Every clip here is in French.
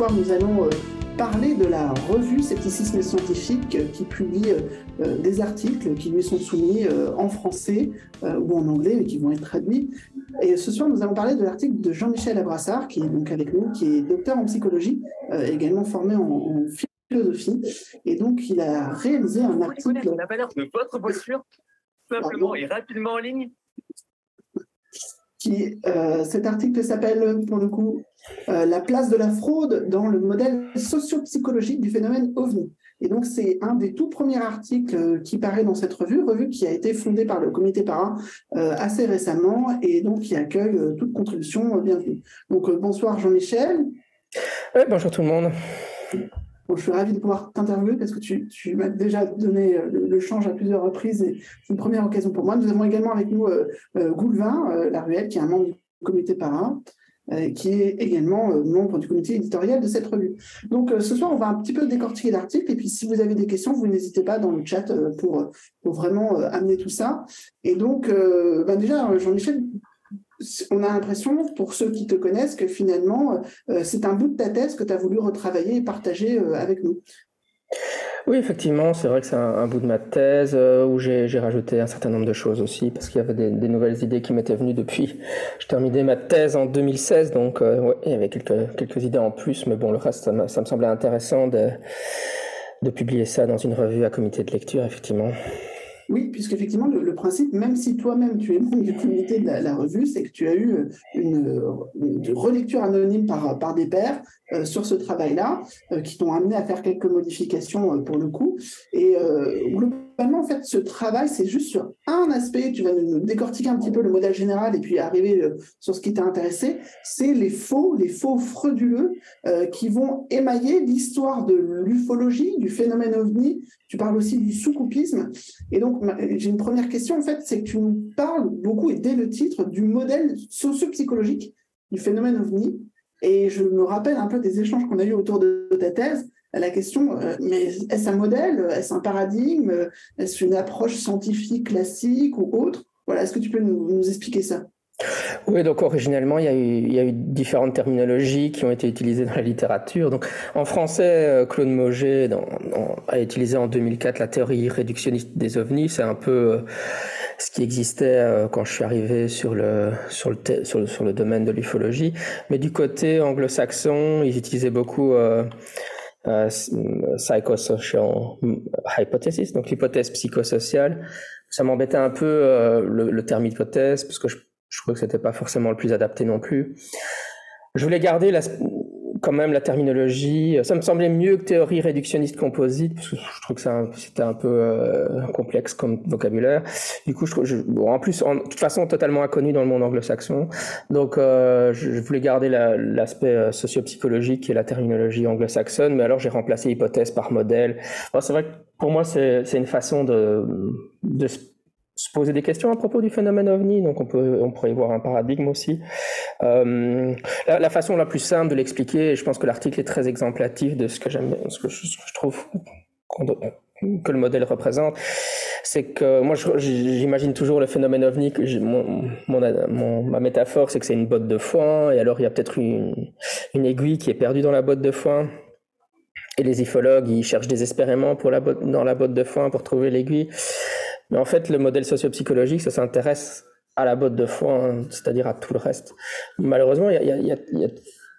Soir, nous allons euh, parler de la revue Scepticisme Scientifique euh, qui publie euh, des articles qui lui sont soumis en français ou en anglais mais qui vont être traduits. Et ce soir, nous allons parler de l'article de Jean-Michel Abrassard qui est donc avec nous, qui est docteur en psychologie, également formé en, en philosophie. Et donc, il a réalisé un article. On n'a pas l'air de votre voiture, simplement et rapidement en ligne? Qui, euh, cet article s'appelle, pour le coup, euh, La place de la fraude dans le modèle socio-psychologique du phénomène OVNI. Et donc, c'est un des tout premiers articles euh, qui paraît dans cette revue, revue qui a été fondée par le comité Para euh, assez récemment et donc qui accueille euh, toute contribution bienvenue. Donc, bonsoir Jean-Michel. Ouais, bonjour tout le monde. Bon, je suis ravi de pouvoir t'interviewer parce que tu, tu m'as déjà donné le, le, change à plusieurs reprises et c'est une première occasion pour moi. Nous avons également avec nous Goulvin Laruelle, qui est un membre du comité Para, qui est également membre du comité éditorial de cette revue. Donc ce soir, on va un petit peu décortiquer l'article et puis si vous avez des questions, vous n'hésitez pas dans le chat pour, vraiment amener tout ça. Et donc, ben déjà, Jean-Michel, on a l'impression, pour ceux qui te connaissent, que finalement, euh, c'est un bout de ta thèse que tu as voulu retravailler et partager euh, avec nous. Oui, effectivement, c'est vrai que c'est un, bout de ma thèse euh, où j'ai rajouté un certain nombre de choses aussi, parce qu'il y avait des, nouvelles idées qui m'étaient venues depuis. Je terminais ma thèse en 2016, donc euh, il y avait quelques, idées en plus, mais bon, le reste, ça me, semblait intéressant de, publier ça dans une revue à comité de lecture, effectivement. Oui, puisqu'effectivement, le, le principe, même si toi-même tu es membre du comité de la, revue, c'est que tu as eu une, une, relecture anonyme par des pairs euh, sur ce travail-là, euh, qui t'ont amené à faire quelques modifications euh, pour le coup. Et globalement, en fait, ce travail, c'est juste sur un aspect, tu vas nous décortiquer un petit peu le modèle général et puis arriver sur ce qui t'a intéressé, c'est les faux, les faux frauduleux qui vont émailler l'histoire de l'ufologie, du phénomène ovni. Tu parles aussi du sous-coupisme. Et donc, j'ai une première question, en fait, c'est que tu nous parles beaucoup, et dès le titre, du modèle socio-psychologique du phénomène ovni. Et je me rappelle un peu des échanges qu'on a eu autour de ta thèse, la question, euh, mais est-ce un modèle, est-ce un paradigme, est-ce une approche scientifique classique ou autre? Voilà, est-ce que tu peux nous, expliquer ça? Oui, donc originellement, il y, a eu, différentes terminologies qui ont été utilisées dans la littérature. Donc, en français, Claude Moget a utilisé en 2004 la théorie réductionniste des ovnis. C'est un peu ce qui existait quand je suis arrivé sur le, sur le, sur le, domaine de l'ufologie. Mais du côté anglo-saxon, ils utilisaient beaucoup euh, euh, psychosocial hypothesis, donc l'hypothèse psychosociale. Ça m'embêtait un peu euh, le, terme hypothèse parce que je je crois que c'était pas forcément le plus adapté non plus. Je voulais garder quand même la terminologie. Ça me semblait mieux que théorie réductionniste composite, parce que je trouve que c'était un peu euh, complexe comme vocabulaire. Du coup, je, bon, en plus, en, de toute façon, totalement inconnu dans le monde anglo-saxon. Donc, euh, je, je, voulais garder l'aspect la, euh, socio-psychologique et la terminologie anglo-saxonne, mais alors j'ai remplacé hypothèse par modèle. Bon, c'est vrai que pour moi, c'est une façon de, de se poser des questions à propos du phénomène ovni, donc on, peut, on pourrait y voir un paradigme aussi. Euh, la, façon la plus simple de l'expliquer, et je pense que l'article est très exemplatif de ce que j'aime, ce que je, trouve que le modèle représente, c'est que moi j'imagine toujours le phénomène ovni, que mon, ma métaphore c'est que c'est une botte de foin, et alors il y a peut-être une, aiguille qui est perdue dans la botte de foin, et les ufologues ils cherchent désespérément pour la botte, dans la botte de foin pour trouver l'aiguille. Mais en fait, le modèle socio-psychologique, ça s'intéresse à la botte de foin, c'est-à-dire à tout le reste. Malheureusement, il y a,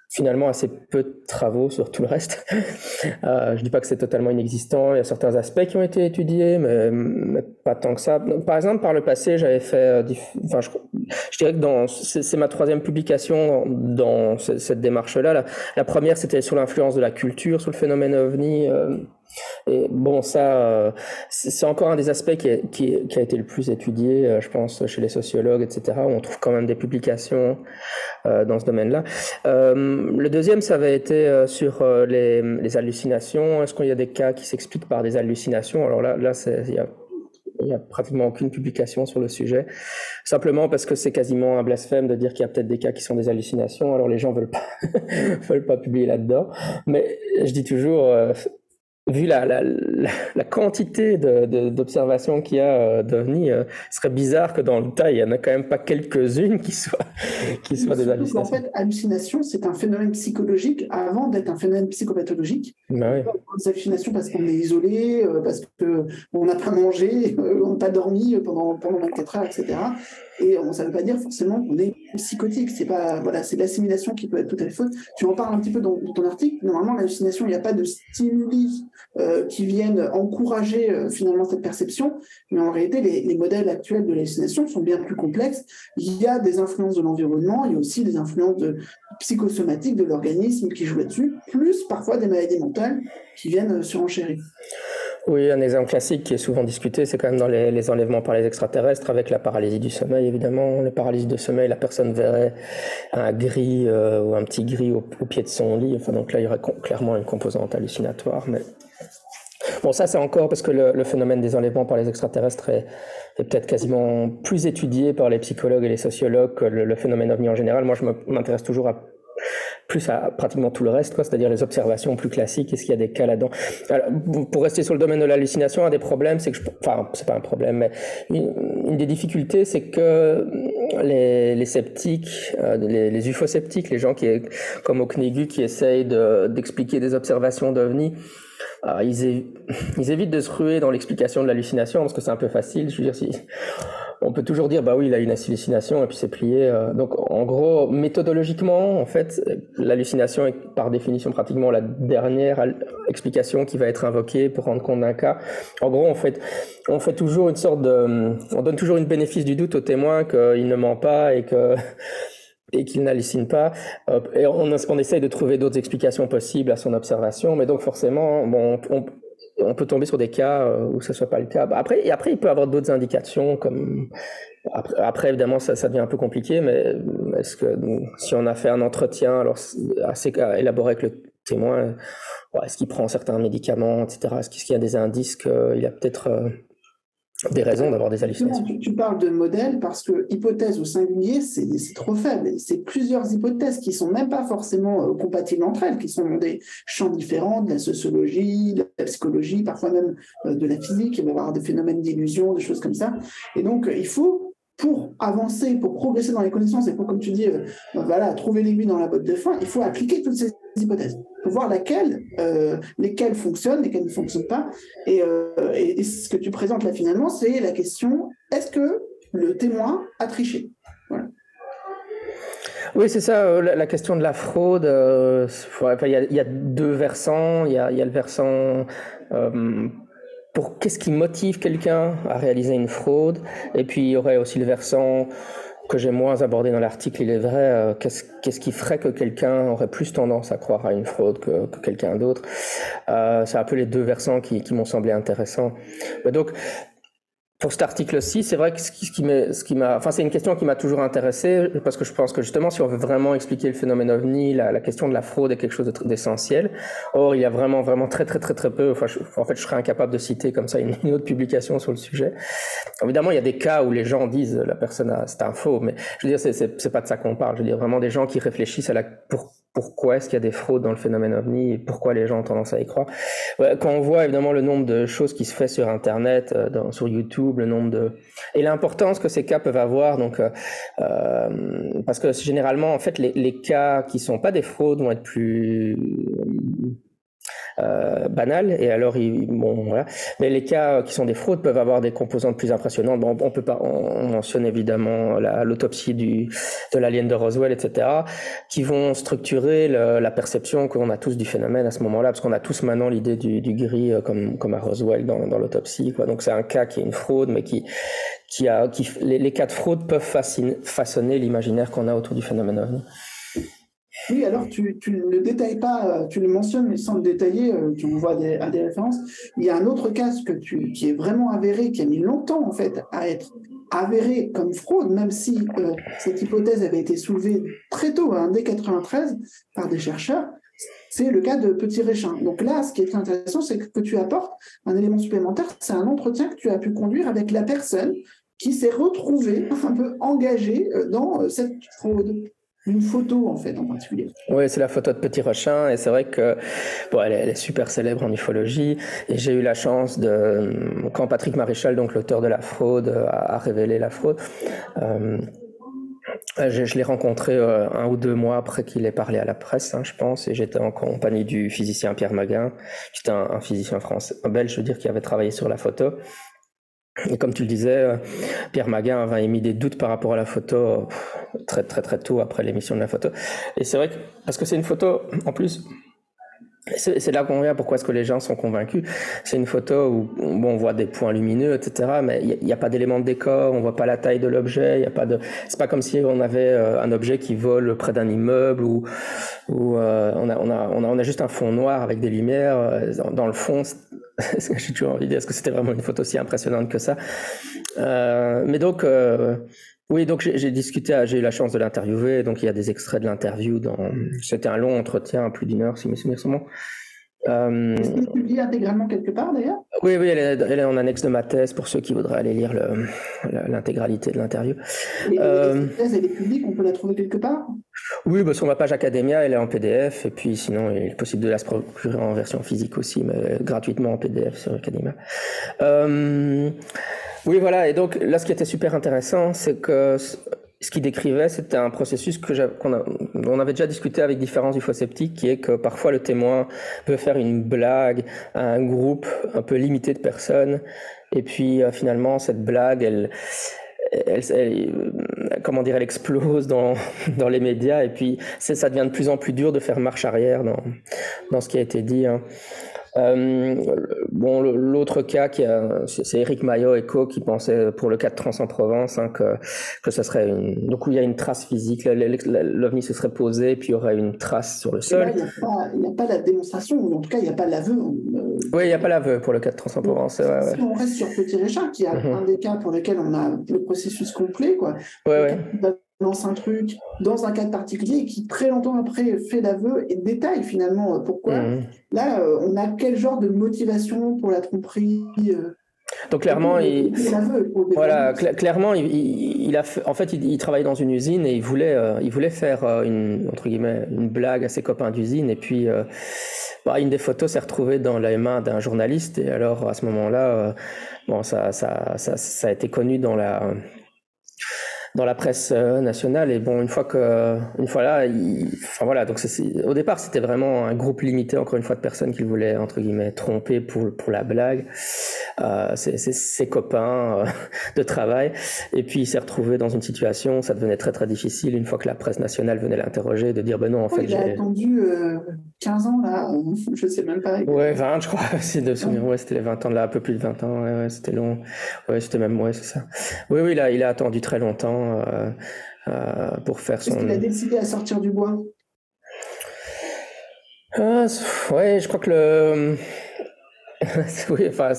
finalement assez peu de travaux sur tout le reste. euh, je dis pas que c'est totalement inexistant. Il y a certains aspects qui ont été étudiés, mais, pas tant que ça. Par exemple, par le passé, j'avais fait, euh, enfin, je, dirais que c'est ma troisième publication dans cette démarche-là. La, la, première, c'était sur l'influence de la culture sur le phénomène ovni. Euh, Et bon, ça, euh, c'est encore un des aspects qui, a été le plus étudié, euh, je pense, chez les sociologues, etc. On trouve quand même des publications euh, dans ce domaine-là. le deuxième, ça avait été sur les, les hallucinations. Est-ce qu'il y a des cas qui s'expliquent par des hallucinations? Alors là, là, il y a n'y a pratiquement aucune publication sur le sujet, simplement parce que c'est quasiment un blasphème de dire qu'il y a peut-être des cas qui sont des hallucinations, alors les gens veulent pas veulent pas publier là-dedans. Mais je dis toujours, vu la, la, la, quantité d'observations de, qu'il y a euh, d'OVNI, euh, ce serait bizarre que dans le tas, il n'y en a quand même pas quelques-unes qui soient, qui soient des hallucinations. En fait, hallucination, c'est un phénomène psychologique avant d'être un phénomène psychopathologique. Bah oui. Des hallucinations parce qu'on est isolé, euh, parce qu'on n'a pas mangé, on n'a pas dormi pendant, pendant 24 heures, etc. Et ça ne veut pas dire forcément qu'on est psychotique. C'est pas voilà, c'est l'assimilation qui peut être tout à fait fausse. Tu en parles un petit peu dans, ton article. Normalement, l'hallucination, il n'y a pas de stimuli euh, qui viennent encourager euh, finalement cette perception. Mais en réalité, les, les modèles actuels de l'hallucination sont bien plus complexes. Il y a des influences de l'environnement, il y a aussi des influences psychosomatiques de l'organisme qui jouent là-dessus, plus parfois des maladies mentales qui viennent euh, surenchérir. Oui, un exemple classique qui est souvent discuté, c'est quand même dans les, enlèvements par les extraterrestres avec la paralysie du sommeil, évidemment. La paralysie du sommeil, la personne verrait un gris euh, ou un petit gris au, pied de son lit. Enfin, donc là, il y aurait clairement une composante hallucinatoire. Mais bon, ça, c'est encore parce que le, phénomène des enlèvements par les extraterrestres est, peut-être quasiment plus étudié par les psychologues et les sociologues que le, le phénomène ovni en général. Moi, je m'intéresse toujours à plus à pratiquement tout le reste, c'est-à-dire les observations plus classiques. Est-ce qu'il y a des cas là-dedans? Pour rester sur le domaine de l'hallucination, un des problèmes, c'est que, je, enfin, c'est pas un problème, mais une, des difficultés, c'est que les, sceptiques, euh, les, les ufosceptiques, les gens qui, comme au CNEGU, qui essayent d'expliquer des observations d'OVNI, ils, ils, évitent de se ruer dans l'explication de l'hallucination parce que c'est un peu facile. Je veux dire, si on peut toujours dire bah oui il a une hallucination et puis c'est plié euh. donc en gros méthodologiquement en fait l'hallucination est par définition pratiquement la dernière explication qui va être invoquée pour rendre compte d'un cas en gros on fait on fait toujours une sorte de on donne toujours une bénéfice du doute au témoin qu'il ne ment pas et que et qu'il n'hallucine pas. Et on, on essaye de trouver d'autres explications possibles à son observation, mais donc forcément, bon, on, on peut tomber sur des cas euh, où ce soit pas le cas. Après, après, il peut y avoir d'autres indications, comme après, évidemment, ça, ça, devient un peu compliqué, mais est-ce que si on a fait un entretien alors assez élaboré avec le témoin, est-ce qu'il prend certains médicaments, etc. Est-ce qu'il y a des indices qu'il a peut-être euh, des raisons d'avoir des hallucinations. Tu, parles de modèles parce que hypothèse au singulier, c'est trop faible. C'est plusieurs hypothèses qui sont même pas forcément euh, compatibles entre elles, qui sont dans des champs différents, de la sociologie, de la psychologie, parfois même euh, de la physique. Il va y avoir des phénomènes d'illusion, des choses comme ça. Et donc, il faut pour avancer, pour progresser dans les connaissances et pour, comme tu dis, euh, voilà, trouver l'aiguille dans la botte de foin, il faut appliquer toutes ces hypothèses pour voir laquelle, euh, lesquelles fonctionnent, lesquelles ne fonctionnent pas. Euh, et, ce que tu présentes là finalement, c'est la question est-ce que le témoin a triché? Oui, c'est ça, la, question de la fraude. il, y a, deux versants. Il y y a le versant pour qu'est-ce qui motive quelqu'un à réaliser une fraude. Et puis il y aurait aussi le versant que j'ai moins abordé dans l'article, il est vrai, euh, qu'est-ce qui ferait que quelqu'un aurait plus tendance à croire à une fraude que, quelqu'un d'autre. Euh, c'est un peu les deux versants qui, qui m'ont semblé intéressants. Mais donc, pour cet article-ci, c'est vrai que ce qui, ce qui m'a, enfin, c'est une question qui m'a toujours intéressé parce que je pense que justement, si on veut vraiment expliquer le phénomène ovni, la, la question de la fraude est quelque chose d'essentiel. Or, il y a vraiment, vraiment très, très, très, très peu. Enfin, en fait, je serais incapable de citer comme ça une, autre publication sur le sujet. Évidemment, il y a des cas où les gens disent la personne a, c'est un faux, mais je veux dire, c'est, c'est, pas de ça qu'on parle. Je veux dire vraiment des gens qui réfléchissent à la pour pourquoi est-ce qu'il y a des fraudes dans le phénomène ovni et pourquoi les gens ont tendance à y croire. Quand on voit évidemment le nombre de choses qui se fait sur Internet, euh, dans, sur YouTube, le nombre de et l'importance que ces cas peuvent avoir, donc euh, euh parce que généralement en fait les, les cas qui sont pas des fraudes vont être plus euh, banal. Et alors, bon, voilà. Mais les cas qui sont des fraudes peuvent avoir des composantes plus impressionnantes. Bon, on peut pas, on, mentionne évidemment l'autopsie de l'alien de Roswell, etc., qui vont structurer la perception qu'on a tous du phénomène à ce moment-là, parce qu'on a tous maintenant l'idée du, gris euh, comme comme à Roswell dans, dans l'autopsie. Donc c'est un cas qui est une fraude, mais qui qui a qui les, les cas de fraude peuvent façonner l'imaginaire qu'on a autour du phénomène. Oui, alors tu, ne le détailles pas, tu le mentionnes, mais sans le détailler, tu vois des, à des références. Il y a un autre cas qui est vraiment avéré, qui a mis longtemps en fait à être avéré comme fraude, même si cette hypothèse avait été soulevée très tôt, hein, dès 93, par des chercheurs c'est le cas de Petit Réchin. Donc là, ce qui est intéressant, c'est que tu apportes un élément supplémentaire, c'est un entretien que tu as pu conduire avec la personne qui s'est retrouvée un peu engagée euh, dans euh, cette fraude. Une photo, en fait, en particulier. Oui, c'est la photo de Petit Rochin, et c'est vrai que bon, elle, est, super célèbre en ufologie, et j'ai eu la chance de, quand Patrick Maréchal, donc l'auteur de la fraude, a, révélé la fraude, euh, je, l'ai rencontré euh, un ou deux mois après qu'il ait parlé à la presse, hein, je pense, et j'étais en compagnie du physicien Pierre Maguin, qui était un, physicien français, belge, je veux dire, qui avait travaillé sur la photo. Et comme tu le disais, Pierre Maguin avait émis des doutes par rapport à la photo très très très tôt après l'émission de la photo. Et c'est vrai que parce que c'est une photo en plus c'est là qu'on vient pourquoi est-ce que les gens sont convaincus. C'est une photo où bon, on voit des points lumineux, etc. Mais il n'y a, pas d'élément de décor, on voit pas la taille de l'objet. Il y a pas de. C'est pas comme si on avait euh, un objet qui vole près d'un immeuble ou euh, on, a, on, a, on, a, on a juste un fond noir avec des lumières euh, dans, le fond. J'ai toujours envie de dire est-ce que c'était vraiment une photo si impressionnante que ça? mais donc oui, donc j'ai discuté, j'ai eu la chance de l'interviewer, donc il y a des extraits de l'interview. Dans... C'était un long entretien, plus d'une heure, si mes souvenirs sont bons. Euh... Est-ce qu'elle est publiée intégralement quelque part d'ailleurs? Oui, oui, elle est, elle est, en annexe de ma thèse pour ceux qui voudraient aller lire l'intégralité de l'interview. Euh... La thèse, elle est publique, on peut la trouver quelque part? Oui, bah, sur ma page Academia, elle est en PDF, et puis sinon, il est possible de la se procurer en version physique aussi, mais gratuitement en PDF sur Academia. Euh... Oui, voilà. Et donc là, ce qui était super intéressant, c'est que ce qu'il décrivait, c'était un processus que qu'on on avait déjà discuté avec différents ufosceptiques, qui est que parfois le témoin peut faire une blague à un groupe un peu limité de personnes, et puis euh, finalement cette blague, elle, elle, elle, comment dire, elle explose dans, dans les médias, et puis ça devient de plus en plus dur de faire marche arrière dans, dans ce qui a été dit. Hein. Euh, bon, l'autre cas, c'est Eric Maillot Eco qui pensait pour le cas de Trans en Provence hein, que, que ce serait une, donc où il y a une trace physique, l'OVNI se serait posé, puis il y aurait une trace sur le sol. il n'y a, pas la démonstration, ou en tout cas, il n'y a pas l'aveu. Euh, oui, il n'y a pas l'aveu pour le cas de Trans en Provence. si on reste sur Petit Richard, qui est mhm. un des cas pour lesquels on a le processus complet, quoi. Ouais lance un truc dans un cas particulier qui très longtemps après fait l'aveu et détaille finalement euh, pourquoi. Mmh. Là, euh, on a quel genre de motivation pour la tromperie euh, donc clairement, il, voilà, clairement, il, a, en fait, il, travaillait dans une usine et il voulait, il voulait faire une entre guillemets une blague à ses copains d'usine et puis bah, une des photos s'est retrouvée dans les mains d'un journaliste et alors à ce moment-là, bon, ça, ça, ça, ça, a été connu dans la dans la presse euh, nationale. Et bon, une fois que, une fois là, enfin voilà, donc au départ, c'était vraiment un groupe limité, encore une fois, de personnes qu'il voulait entre guillemets tromper pour pour la blague. Euh, ses, ses, copains euh, de travail. Et puis il s'est retrouvé dans une situation, ça devenait très très difficile une fois que la presse nationale venait l'interroger, de dire ben non, en fait. Il a attendu 15 ans là, je sais même pas. Ouais, 20, je crois. C'est de souvenir, ouais, c'était les 20 ans là, un peu plus de 20 ans. Ouais, ouais c'était long. Ouais, c'était même, ouais, c'est ça. Oui, oui, là, il a attendu très longtemps. Euh, euh, pour faire son. Est-ce qu'il a décidé à sortir du bois? Euh, Ouais, je crois que le. oui, enfin,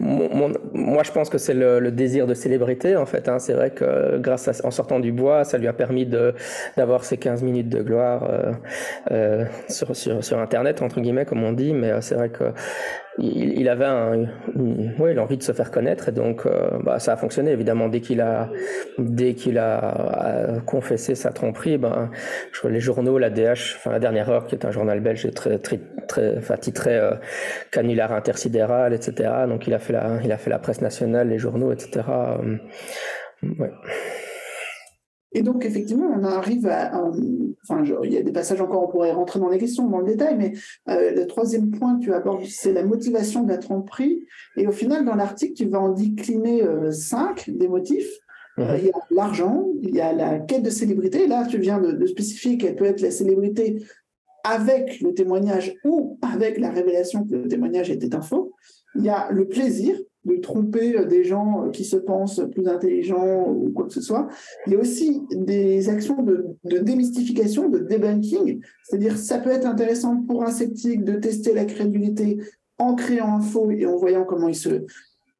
moi je pense que c'est le, désir de célébrité en fait. Hein. C'est vrai que grâce à, en sortant du bois, ça lui a permis d'avoir ces 15 minutes de gloire sur, sur, sur Internet entre guillemets comme on dit. Mais c'est vrai que il, avait un, oui, l'envie de se faire connaître et donc euh, bah, ça a fonctionné évidemment. Dès qu'il a dès qu'il a, confessé sa tromperie ben les journaux la DH enfin la dernière heure qui est un journal belge très très très enfin, titré euh, canular intersidéral etc donc il a fait la il a fait la presse nationale les journaux etc euh, ouais. Et donc, effectivement, on arrive à. enfin, il y a des passages encore, on pourrait rentrer dans les questions, dans le détail, mais euh, le troisième point que tu abordes, c'est la motivation de la tromperie. Et au final, dans l'article, tu vas en décliner euh, cinq des motifs. Euh, il y a l'argent, il y a la quête de célébrité. Là, tu viens de, de spécifier qu'elle peut être la célébrité avec le témoignage ou avec la révélation que le témoignage était un faux. Il y a le plaisir, de tromper des gens qui se pensent plus intelligents ou quoi que ce soit. Il y a aussi des actions de, démystification, de debunking, c'est-à-dire ça peut être intéressant pour un sceptique de tester la crédulité en créant un faux et en voyant comment il se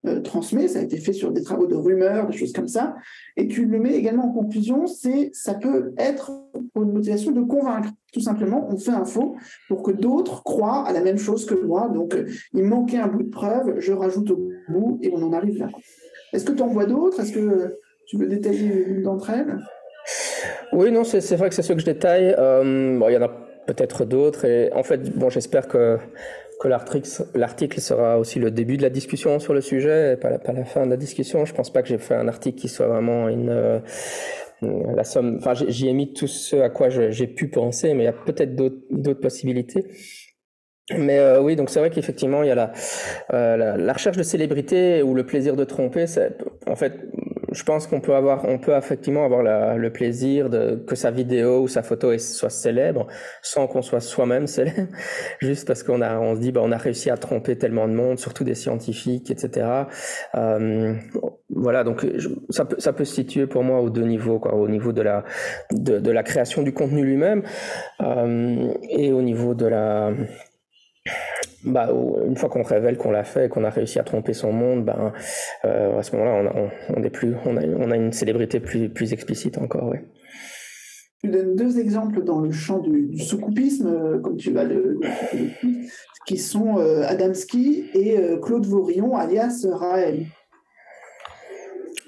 euh, transmet. Ça a été fait sur des travaux de rumeurs, des choses comme ça. Et tu le mets également en conclusion, c'est ça peut être une motivation de convaincre. Tout simplement, on fait un faux pour que d'autres croient à la même chose que moi. Donc, euh, il manquait un bout de preuve, je rajoute au bout et on en arrive là. Est-ce que tu en vois d'autres? Est-ce que tu veux détailler une d'entre elles? Oui, non, c'est vrai que c'est ce que je détaille. Euh, il y en a peut-être d'autres. Et en fait, bon, j'espère que que l'article sera aussi le début de la discussion sur le sujet et pas la, pas la fin de la discussion. Je pense pas que j'ai fait un article qui soit vraiment une, euh, la somme. Enfin, j'y ai mis tout ce à quoi j'ai pu penser, mais il y a peut-être d'autres possibilités. Mais euh, oui, donc c'est vrai qu'effectivement, il y a la, euh, la, la, recherche de célébrité ou le plaisir de tromper. En fait, je pense qu'on peut avoir, on peut effectivement avoir la, le plaisir de que sa vidéo ou sa photo soit célèbre, sans qu'on soit soi-même célèbre, juste parce qu'on a, on se dit, bah, on a réussi à tromper tellement de monde, surtout des scientifiques, etc. Euh, voilà, donc ça peut, ça peut se situer pour moi aux deux niveaux, quoi, au niveau de la, de, de la création du contenu lui-même euh, et au niveau de la bah, une fois qu'on révèle qu'on l'a fait, qu'on a réussi à tromper son monde, ben, euh, à ce moment-là, on, on, a, une célébrité plus, plus explicite encore. Ouais. Tu donnes deux exemples dans le champ du, du soucoupisme, euh, comme tu vas le, le qui sont euh, Adamski et euh, Claude Vaurion, alias Raël.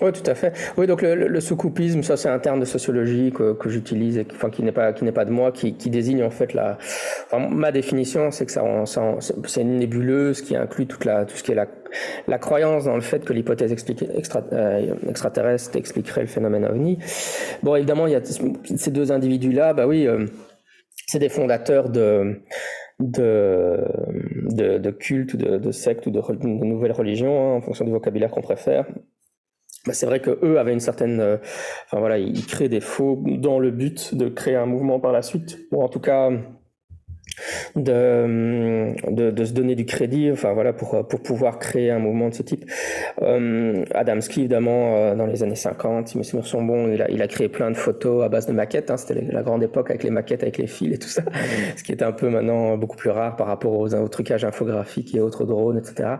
Oui, tout à fait. Oui, donc le, le, soucoupisme, ça c'est un terme de sociologie que, que j'utilise, enfin qui n'est pas qui n'est pas de moi, qui, qui désigne en fait la. Enfin, ma définition, c'est que ça, ça c'est une nébuleuse qui inclut toute la tout ce qui est la la croyance dans le fait que l'hypothèse extra, euh, extraterrestre expliquerait le phénomène ovni. Bon, évidemment, il y a ces deux individus-là, bah oui, euh, c'est des fondateurs de de, de, de culte, ou de, de secte ou de, de nouvelles religions, hein, en fonction du vocabulaire qu'on préfère. Bah, c'est vrai que eux avaient une certaine, euh, enfin voilà, ils créent des faux dans le but de créer un mouvement par la suite, ou en tout cas de, de, de, se donner du crédit, enfin voilà, pour, pour pouvoir créer un mouvement de ce type. Euh, Adamski, évidemment, euh, dans les années 50, si mes souvenirs sont bons, il a, il a créé plein de photos à base de maquettes. Hein, C'était la grande époque avec les maquettes, avec les fils et tout ça, ce qui est un peu maintenant beaucoup plus rare par rapport aux, aux trucages infographiques et autres drones, etc.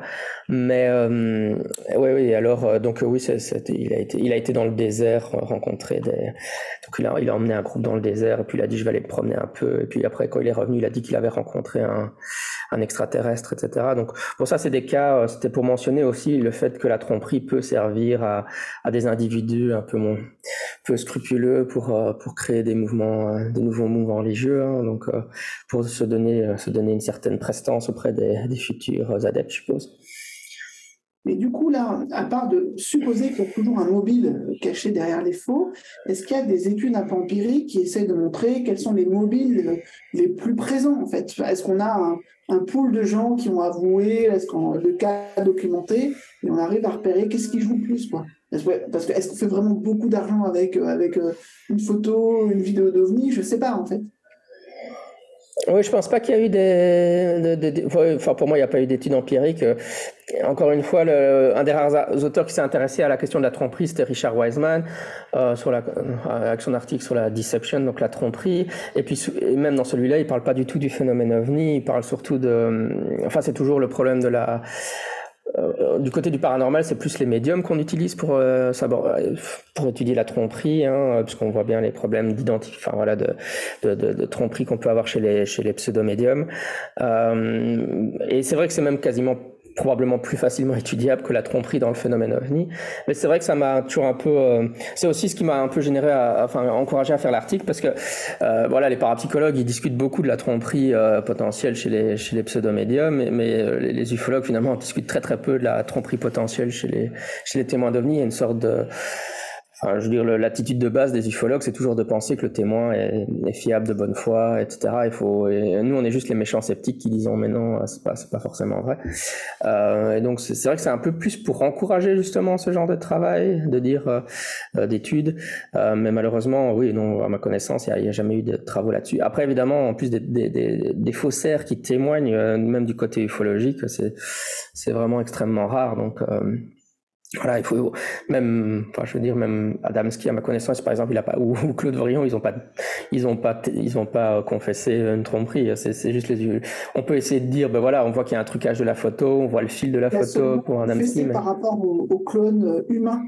Mais euh, oui, oui. Alors, euh, donc oui, il a été, il a été dans le désert rencontrer des. Donc il a, il a emmené un groupe dans le désert et puis il a dit je vais aller me promener un peu. Et puis après, quand il est revenu, il a dit qu'il avait rencontré un, extraterrestre, etc. Donc pour ça, c'est des cas. Euh, c'était pour mentionner aussi le fait que la tromperie peut servir à, des individus un peu peu scrupuleux pour euh, pour créer des mouvements, des nouveaux mouvements religieux. Hein, donc pour se donner se donner une certaine prestance auprès des, des futurs adeptes, je suppose. Mais du coup, là, à part de supposer qu'il y a toujours un mobile caché derrière les faux, est-ce qu'il y a des études un peu qui essaient de montrer quels sont les mobiles les plus présents, en fait? Est-ce qu'on a un, pool de gens qui ont avoué, est-ce qu'on le cas documenté, et on arrive à repérer qu'est-ce qui joue le plus, quoi? Parce que est-ce qu'on fait vraiment beaucoup d'argent avec, avec euh, une photo, une vidéo d'OVNI? Je ne sais pas, en fait. Oui, je pense pas qu'il y a eu des, des, des, enfin pour moi il n'y a pas eu d'études empiriques. Encore une fois, le, un des rares auteurs qui s'est intéressé à la question de la tromperie, c'était Richard Wiseman, euh, sur la, euh, avec son article sur la deception, donc la tromperie. Et puis même dans celui-là, il parle pas du tout du phénomène ovni, il parle surtout de, enfin c'est toujours le problème de la euh, du côté du paranormal, c'est plus les médiums qu'on utilise pour euh, savoir, pour étudier la tromperie, hein, puisqu'on voit bien les problèmes d'identification, enfin voilà, de, de, de, de tromperie qu'on peut avoir chez les chez les pseudo-médiums. Euh, et c'est vrai que c'est même quasiment probablement plus facilement étudiable que la tromperie dans le phénomène ovni. Mais c'est vrai que ça m'a toujours un peu, euh, c'est aussi ce qui m'a un peu généré, à, enfin encouragé à faire l'article parce que euh, voilà, les parapsychologues ils discutent beaucoup de la tromperie euh, potentielle chez les chez les pseudo-médiums, mais, mais euh, les, les, ufologues finalement discutent très très peu de la tromperie potentielle chez les chez les témoins d'ovni. Il y a une sorte de je veux dire, l'attitude de base des ufologues, c'est toujours de penser que le témoin est, fiable, de bonne foi, etc. Il faut, nous, on est juste les méchants sceptiques qui disons, mais non, c'est pas, pas forcément vrai. Euh, et donc, c'est vrai que c'est un peu plus pour encourager justement ce genre de travail, de dire euh, euh d'études. Euh, mais malheureusement, oui, non, à ma connaissance, il n'y a, jamais eu de travaux là-dessus. Après, évidemment, en plus des, des, des, faussaires qui témoignent, euh, même du côté ufologique, c'est vraiment extrêmement rare. Donc, voilà, il faut même, enfin, je veux dire, même Adamski, à ma connaissance, par exemple, il a pas, ou, Claude Vrion, ils ont pas, ils ont pas, ils ont pas confessé une tromperie. C'est juste les, on peut essayer de dire, ben voilà, on voit qu'il y a un trucage de la photo, on voit le fil de la photo pour Adamski. Mais... Par rapport au, au clone humain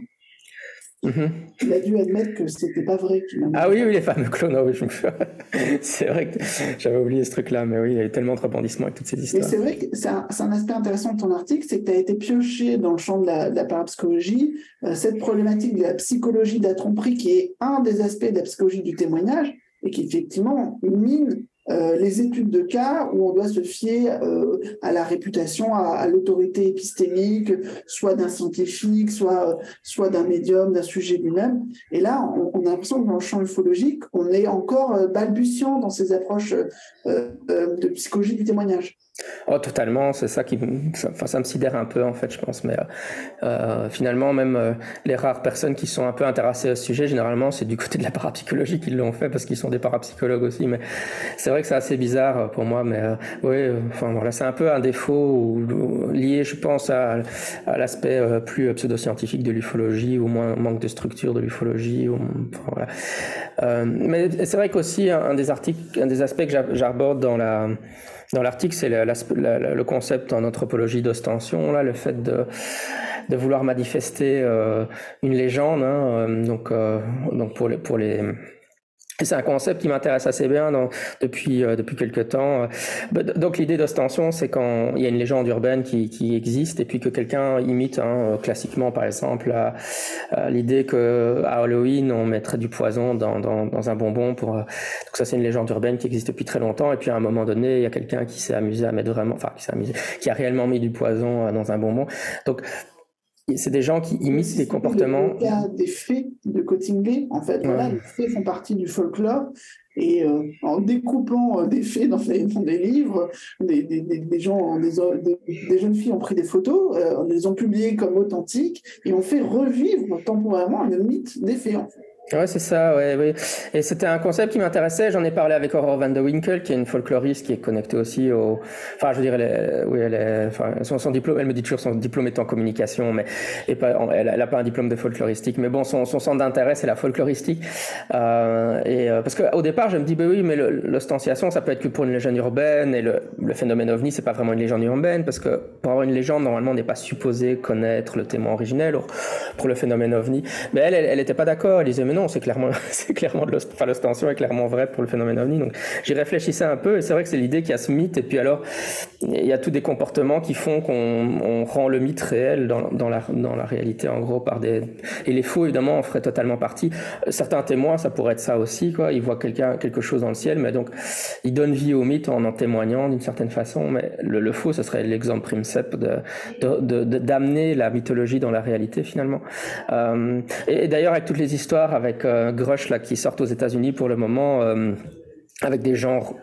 Mhm. Il a dû admettre que c'était pas vrai. Ah oui, oui, les fameux clones. Ah oui, c'est vrai que j'avais oublié ce truc-là, mais oui, il y a eu tellement de rebondissements avec toutes ces histoires. c'est vrai que c'est un, aspect intéressant de ton article, c'est que tu as été pioché dans le champ de la, parapsychologie, euh, cette problématique de la psychologie de la tromperie qui est un des aspects de la psychologie du témoignage et qui effectivement mine euh, les études de cas où on doit se fier euh, à la réputation, à, l'autorité épistémique, soit d'un scientifique, soit, soit d'un médium, d'un sujet lui-même. Et là, on, a l'impression que dans le champ ufologique, on est encore euh, balbutiant dans ces approches de psychologie du témoignage. Oh, totalement, c'est ça qui ça, ça me sidère un peu en fait, je pense. Mais euh, finalement, même euh, les rares personnes qui sont un peu intéressées au sujet, généralement, c'est du côté de la parapsychologie qu'ils l'ont fait parce qu'ils sont des parapsychologues aussi. Mais c'est vrai que c'est assez bizarre euh, pour moi. Mais euh, oui, enfin voilà, c'est un peu un défaut lié, je pense, à, à l'aspect plus pseudo-scientifique de l'ufologie ou moins manque de structure de l'ufologie. Enfin, voilà. mais c'est vrai qu'aussi un, un des articles, un des aspects que j'aborde dans la dans l'article, c'est le, concept en anthropologie d'ostension, là, le fait de, vouloir manifester euh, une légende. Hein, euh, donc, euh, donc pour les, pour les c'est un concept qui m'intéresse assez bien depuis euh, depuis quelques temps. Bah, donc l'idée d'ostension, c'est quand il y a une légende urbaine qui, qui existe et puis que quelqu'un imite, hein, classiquement par exemple, l'idée que à Halloween on mettrait du poison dans, dans, dans un bonbon pour. donc ça c'est une légende urbaine qui existe depuis très longtemps et puis à un moment donné il y a quelqu'un qui s'est amusé à mettre vraiment, enfin qui s'est amusé, qui a réellement mis du poison euh, dans un bonbon. Donc c'est des gens qui imitent des comportements. Il y a des faits de Cottingley, en fait, voilà, les faits font partie du folklore. Et euh, en découpant euh, des faits dans, des livres, des, des, des gens, des, jeunes filles ont pris des photos, euh, les ont publiées comme authentiques et ont fait revivre temporairement le mythe des faits. En fait. Ouais, c'est ça, ouais, oui. Et c'était un concept qui m'intéressait. J'en ai parlé avec Aurore van de Winkel, qui est une folkloriste qui est connectée aussi au, enfin, je elle est, oui, elle est, enfin, son, diplôme, elle me dit toujours son diplôme est en communication, mais, elle, elle a pas un diplôme de folkloristique. Mais bon, son, son centre d'intérêt, c'est la folkloristique. Euh, et, euh, parce qu'au départ, je me dis, bah oui, mais l'ostensiation, ça peut être que pour une légende urbaine, et le, le phénomène ovni, c'est pas vraiment une légende urbaine, parce que pour avoir une légende, normalement, on n'est pas supposé connaître le témoin originel, pour le phénomène ovni. Mais elle, elle, elle était pas d'accord. Elle disait, non, c'est clairement, c'est clairement de l'ostension est clairement vrai pour le phénomène ovni. Donc, j'y réfléchissais un peu et c'est vrai que c'est l'idée qu'il y a ce mythe et puis alors, il y a tous des comportements qui font qu'on rend le mythe réel dans, dans, la, dans la réalité, en gros, par des, et les faux, évidemment, en feraient totalement partie. Certains témoins, ça pourrait être ça aussi, quoi. Ils voient quelqu'un, quelque chose dans le ciel, mais donc, ils donnent vie au mythe en en témoignant d'une certaine façon, mais le, faux, ce serait l'exemple primsep de, de, d'amener la mythologie dans la réalité, finalement. Euh, et, et d'ailleurs, avec toutes les histoires, avec euh, Grush là qui sortent aux États-Unis pour le moment euh, avec des gens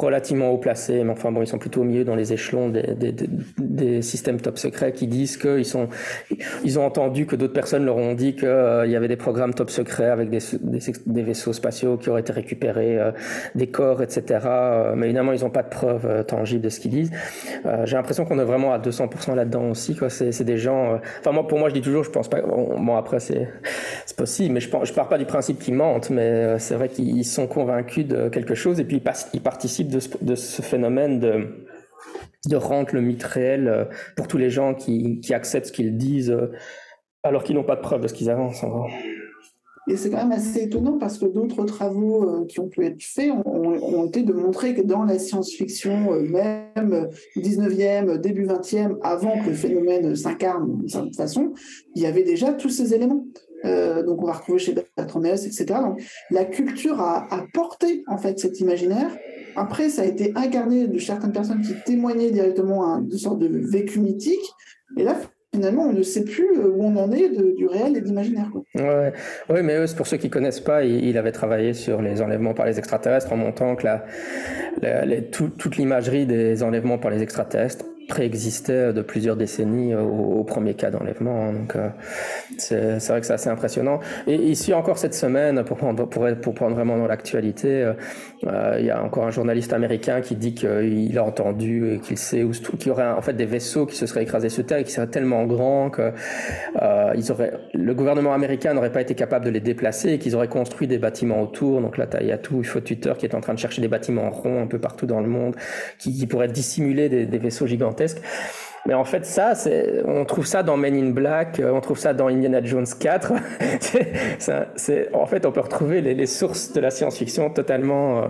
relativement haut placés, mais enfin bon, ils sont plutôt au milieu dans les échelons des, des, systèmes top secrets qui disent qu'ils sont, ils ont entendu que d'autres personnes leur ont dit qu'il euh, y avait des programmes top secrets avec des, des, vaisseaux spatiaux qui auraient été récupérés, euh, des corps, etc. Euh, mais évidemment, ils n'ont pas de preuves tangibles de ce qu'ils disent. J'ai l'impression qu'on est vraiment à 200% là-dedans aussi. C'est, des gens. Enfin moi, pour moi, je dis toujours, je pense pas. Bon, après, c'est, possible, mais je, je pars pas du principe qu'ils mentent, mais c'est vrai qu'ils sont convaincus de quelque chose et puis ils participent de ce, phénomène de, de rendre le mythe réel euh, pour tous les gens qui, qui acceptent ce qu'ils disent euh, alors qu'ils n'ont pas de preuves de ce qu'ils avancent. Et c'est quand même assez étonnant parce que d'autres travaux euh, qui ont pu être faits ont, été de montrer que dans la science-fiction, même 19e, début 20e, avant que le phénomène s'incarne d'une certaine façon, il y avait déjà tous ces éléments. donc on va retrouver chez Bertrand etc. Donc la culture a, a porté en fait cet imaginaire après, ça a été incarné de certaines personnes qui témoignaient directement une sorte de vécu mythique. Et là, finalement, on ne sait plus où on en est du réel et de l'imaginaire. Oui, mais pour ceux qui ne connaissent pas, il, avait travaillé sur les enlèvements par les extraterrestres en montant que la, toute l'imagerie des enlèvements par les extraterrestres préexistait de plusieurs décennies au, premier cas d'enlèvement. Hein. Donc, euh, c'est vrai que c'est assez impressionnant. Et ici, encore cette semaine, pour prendre, pour, pour prendre vraiment dans l'actualité, euh, euh, il y a encore un journaliste américain qui dit qu'il a entendu et qu'il sait où qu'il y aurait en fait des vaisseaux qui se seraient écrasés sur Terre et qui seraient tellement grands que ils auraient, le gouvernement américain n'aurait pas été capable de les déplacer et qu'ils auraient construit des bâtiments autour. Donc là, il y a tout, il faut Twitter qui est en train de chercher des bâtiments ronds un peu partout dans le monde qui, qui pourraient dissimuler des, des vaisseaux gigantesques mais en fait, ça, on trouve ça dans Men in Black, euh, on trouve ça dans Indiana Jones 4. c'est, en fait, on peut retrouver les, sources de la science-fiction totalement euh,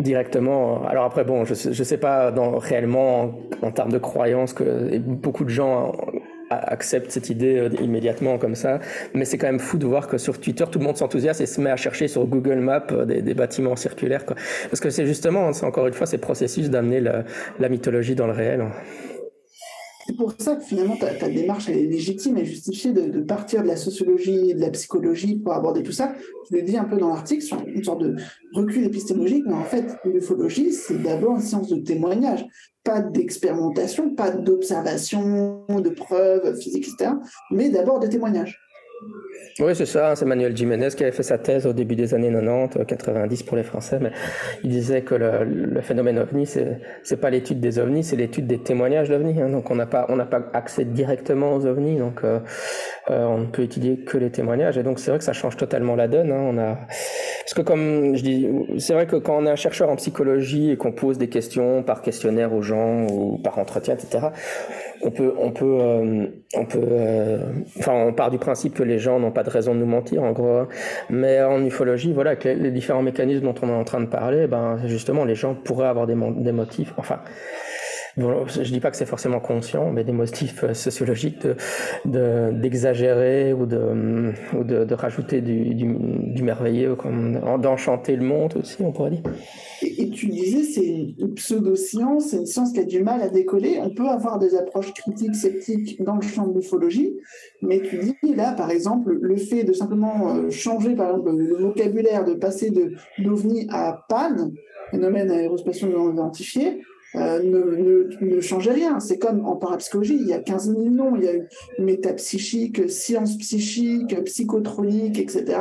directement. Alors après, bon, je ne sais pas réellement en, termes de croyances que beaucoup de gens accepte cette idée euh, immédiatement comme ça. Mais c'est quand même fou de voir que sur Twitter, tout le monde s'enthousiasme et se met à chercher sur Google Maps euh, des, bâtiments circulaires. Quoi. Parce que c'est justement, c'est encore une fois, ces processus d'amener la, mythologie dans le réel. C'est pour ça que finalement, ta, démarche est légitime et justifiée de, partir de la sociologie de la psychologie pour aborder tout ça. Je le dis un peu dans l'article sur une sorte de recul épistémologique, mais en fait, l'ufologie, c'est d'abord une science de témoignage pas d'expérimentation, pas d'observation, de preuves physiques, etc., mais d'abord de témoignages. Oui, c'est ça. C'est Manuel Jiménez qui avait fait sa thèse au début des années 90, 90 pour les Français. Mais il disait que le, phénomène ovni, c'est c'est pas l'étude des ovnis, c'est l'étude des témoignages d'ovnis. Hein. Donc on n'a pas pas accès directement aux ovnis. Donc euh, euh, on ne peut étudier que les témoignages. Et donc c'est vrai que ça change totalement la donne. Hein. On a parce que comme je dis, c'est vrai que quand on est un chercheur en psychologie et qu'on pose des questions par questionnaire aux gens ou par entretien, etc on peut, on peut, euh, on peut, enfin, on part du principe que les gens pas de raison de nous mentir, en gros. Mais en ufologie, voilà, que les, différents mécanismes dont on est en train de parler, ben, justement, les gens pourraient avoir des, des motifs, enfin, Je dis pas que c'est forcément conscient, mais des motifs euh, sociologiques de, d'exagérer ou, de, ou de, de rajouter du, du, du merveilleux, d'enchanter le monde aussi, on pourrait dire. Et, tu disais, c'est une pseudo-science, c'est une science qui a du mal à décoller. On peut avoir des approches critiques, sceptiques dans le champ de l'ufologie, mais tu dis là, par exemple, le fait de simplement euh, changer, par exemple, le vocabulaire, de passer de d'ovni à PAN, phénomène aérospatial non identifié, euh, ne, changeait rien. C'est comme en parapsychologie, il y a 15 000 noms, il y a eu métapsychique, science psychique, psychotronique, etc.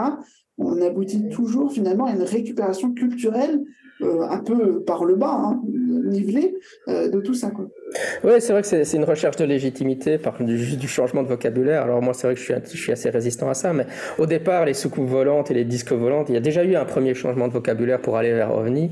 On aboutit toujours finalement à une récupération culturelle euh, un peu par le bas, hein, nivelée euh, de tout ça. Quoi. Oui, c'est vrai que c'est une recherche de légitimité par du, changement de vocabulaire. Alors moi, c'est vrai que je suis, assez résistant à ça, mais au départ, les soucoupes volantes et les disques volantes, il y a déjà eu un premier changement de vocabulaire pour aller vers OVNI.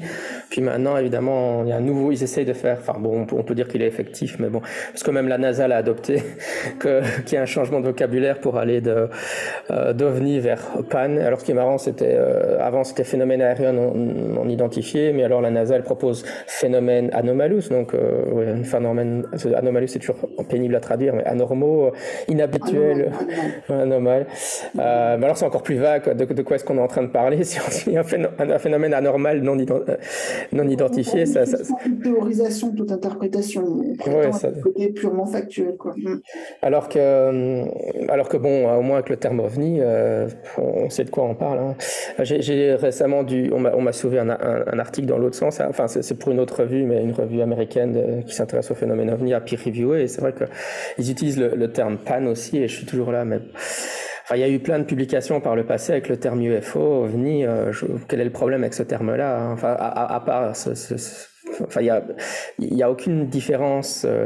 Puis maintenant, évidemment, il y a un nouveau, ils essayent de faire, enfin bon, on peut, dire qu'il est effectif, mais bon, parce que même la NASA l'a adopté, qu'il y a un changement de vocabulaire pour aller euh, d'OVNI vers PAN. Alors ce qui est marrant, c'était, euh, avant c'était phénomène aérien non, identifié, mais alors la NASA, elle propose phénomène anomalous, donc euh, ouais, phénomène, anomalous c'est toujours pénible à traduire, mais anormaux, inhabituels, anormal. Euh, mais alors c'est encore plus vague, de, de quoi est-ce qu'on est en train de parler Si on dit un phénomène, anormal non, euh, non identifié, ça, ça... Toute théorisation, toute interprétation, ouais, ça... côté purement factuel. Quoi. Mm. Alors que, euh, alors que bon, au moins avec le terme ovni, euh, on sait de quoi on parle. Hein. J'ai récemment dû, on m'a sauvé un, un, un, article dans l'autre sens, enfin c'est pour une autre revue, mais une revue américaine qui s'intéresse au phénomène ovni à peer reviewer et c'est vrai qu'ils utilisent le, terme pan aussi et je suis toujours là mais Enfin, il y a eu plein de publications par le passé avec le terme UFO, OVNI. Euh, quel est le problème avec ce terme-là hein? Enfin, à, part, enfin, il y a, il y a aucune différence. Euh,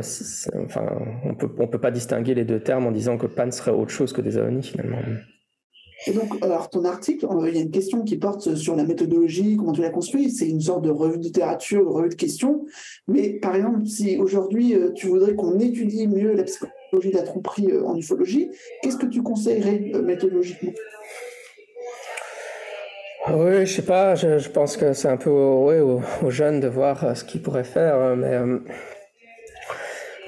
enfin, on peut, on peut pas distinguer les deux termes en disant que pan serait autre chose que des OVNI finalement. Et donc, alors, ton article, il y a une question qui porte sur la méthodologie, comment tu l'as construit. C'est une sorte de revue de littérature, de revue de questions. Mais par exemple, si aujourd'hui euh, tu voudrais qu'on étudie mieux la psychologie de la tromperie euh, en ufologie, qu'est-ce que tu conseillerais euh, méthodologiquement? Oui, je sais pas, je, pense que c'est un peu aux, jeunes de voir ce qu'ils pourraient faire, mais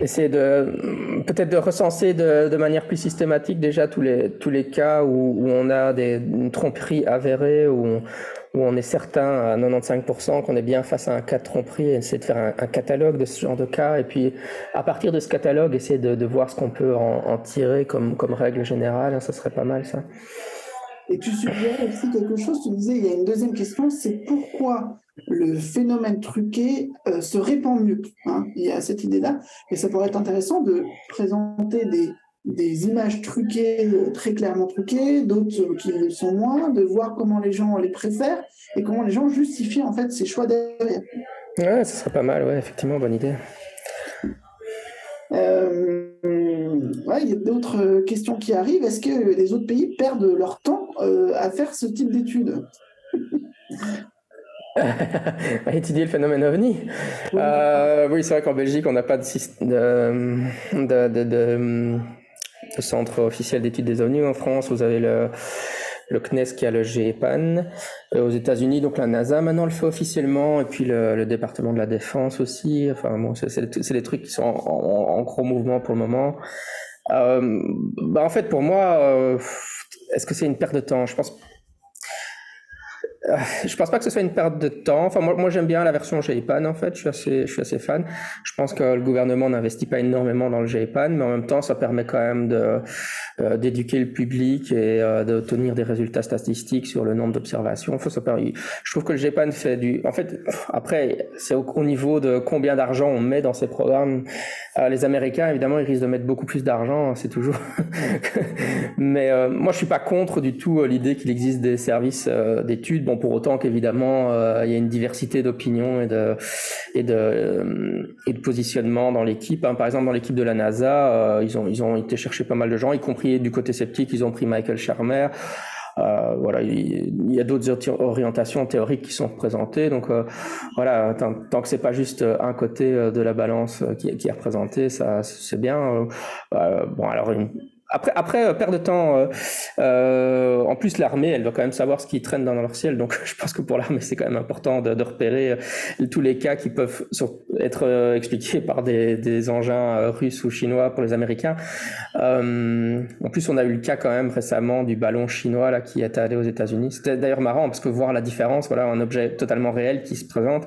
essayer de peut-être de recenser de, de, manière plus systématique déjà tous les tous les cas où, où on a des une tromperie avérée où on, où on est certain à 95% qu'on est bien face à un cas de tromperie et essayer de faire un, catalogue de ce genre de cas. Et puis à partir de ce catalogue essayer de, de voir ce qu'on peut en, en, tirer comme comme règle générale. Ça serait pas mal ça. Et tu suggères aussi quelque chose, tu disais, il y a une deuxième question, c'est pourquoi le phénomène truqué euh, se répand mieux. Hein il y a cette idée-là, et ça pourrait être intéressant de présenter des, des images truquées, euh, très clairement truquées, d'autres qui le sont moins, de voir comment les gens les préfèrent et comment les gens justifient en fait ces choix derrière. Ouais, ça serait pas mal, ouais, effectivement, bonne idée. Euh, ouais, il y a d'autres questions qui arrivent. Est-ce que les autres pays perdent leur temps euh, à faire ce type d'études? à étudier le phénomène ovni. Oui, euh, oui c'est vrai qu'en Belgique, on n'a pas de, de, de, de, de centre officiel d'études des ovnis. En France, vous avez le, le CNES qui a le GEPAN. Euh, aux États-Unis, donc la NASA maintenant le fait officiellement, et puis le, le département de la défense aussi. Enfin bon, c'est des trucs qui sont en, en, en, gros mouvement pour le moment. Euh, bah en fait, pour moi, est-ce que c'est une perte de temps? Je pense je pense pas que ce soit une perte de temps. Enfin, moi, j'aime bien la version GEPAN, en fait. Je suis assez, je suis assez fan. Je pense que le gouvernement n'investit pas énormément dans le GEPAN, mais en même temps, ça permet quand même euh, d'éduquer le public et euh, d'obtenir des résultats statistiques sur le nombre d'observations. Je trouve que le GEPAN fait du, en fait, après, c'est au, au niveau de combien d'argent on met dans ces programmes. Euh, les Américains, évidemment, ils risquent de mettre beaucoup plus d'argent, c'est toujours. mais euh, moi, je suis pas contre du tout l'idée qu'il existe des services d'études. Pour autant qu'évidemment euh, il y a une diversité d'opinions et de et de euh, et de positionnement dans l'équipe. Hein. Par exemple, dans l'équipe de la NASA, euh, ils ont ils ont été chercher pas mal de gens, y compris du côté sceptique, ils ont pris Michael Shermer. Euh, voilà, il, y a d'autres orientations théoriques qui sont représentées. Donc voilà, tant, tant que c'est pas juste un côté de la balance qui, est représenté, ça c'est bien. Bon, alors une, après, après euh, perte de temps. Euh, euh, en plus, l'armée, elle doit quand même savoir ce qui traîne dans leur ciel. Donc, je pense que pour l'armée, c'est quand même important de, de, repérer euh, tous les cas qui peuvent être expliqués par des, des, engins russes ou chinois pour les Américains. Euh, en plus, on a eu le cas quand même récemment du ballon chinois là qui est allé aux États-Unis. C'était d'ailleurs marrant parce que voir la différence, voilà, un objet totalement réel qui se présente.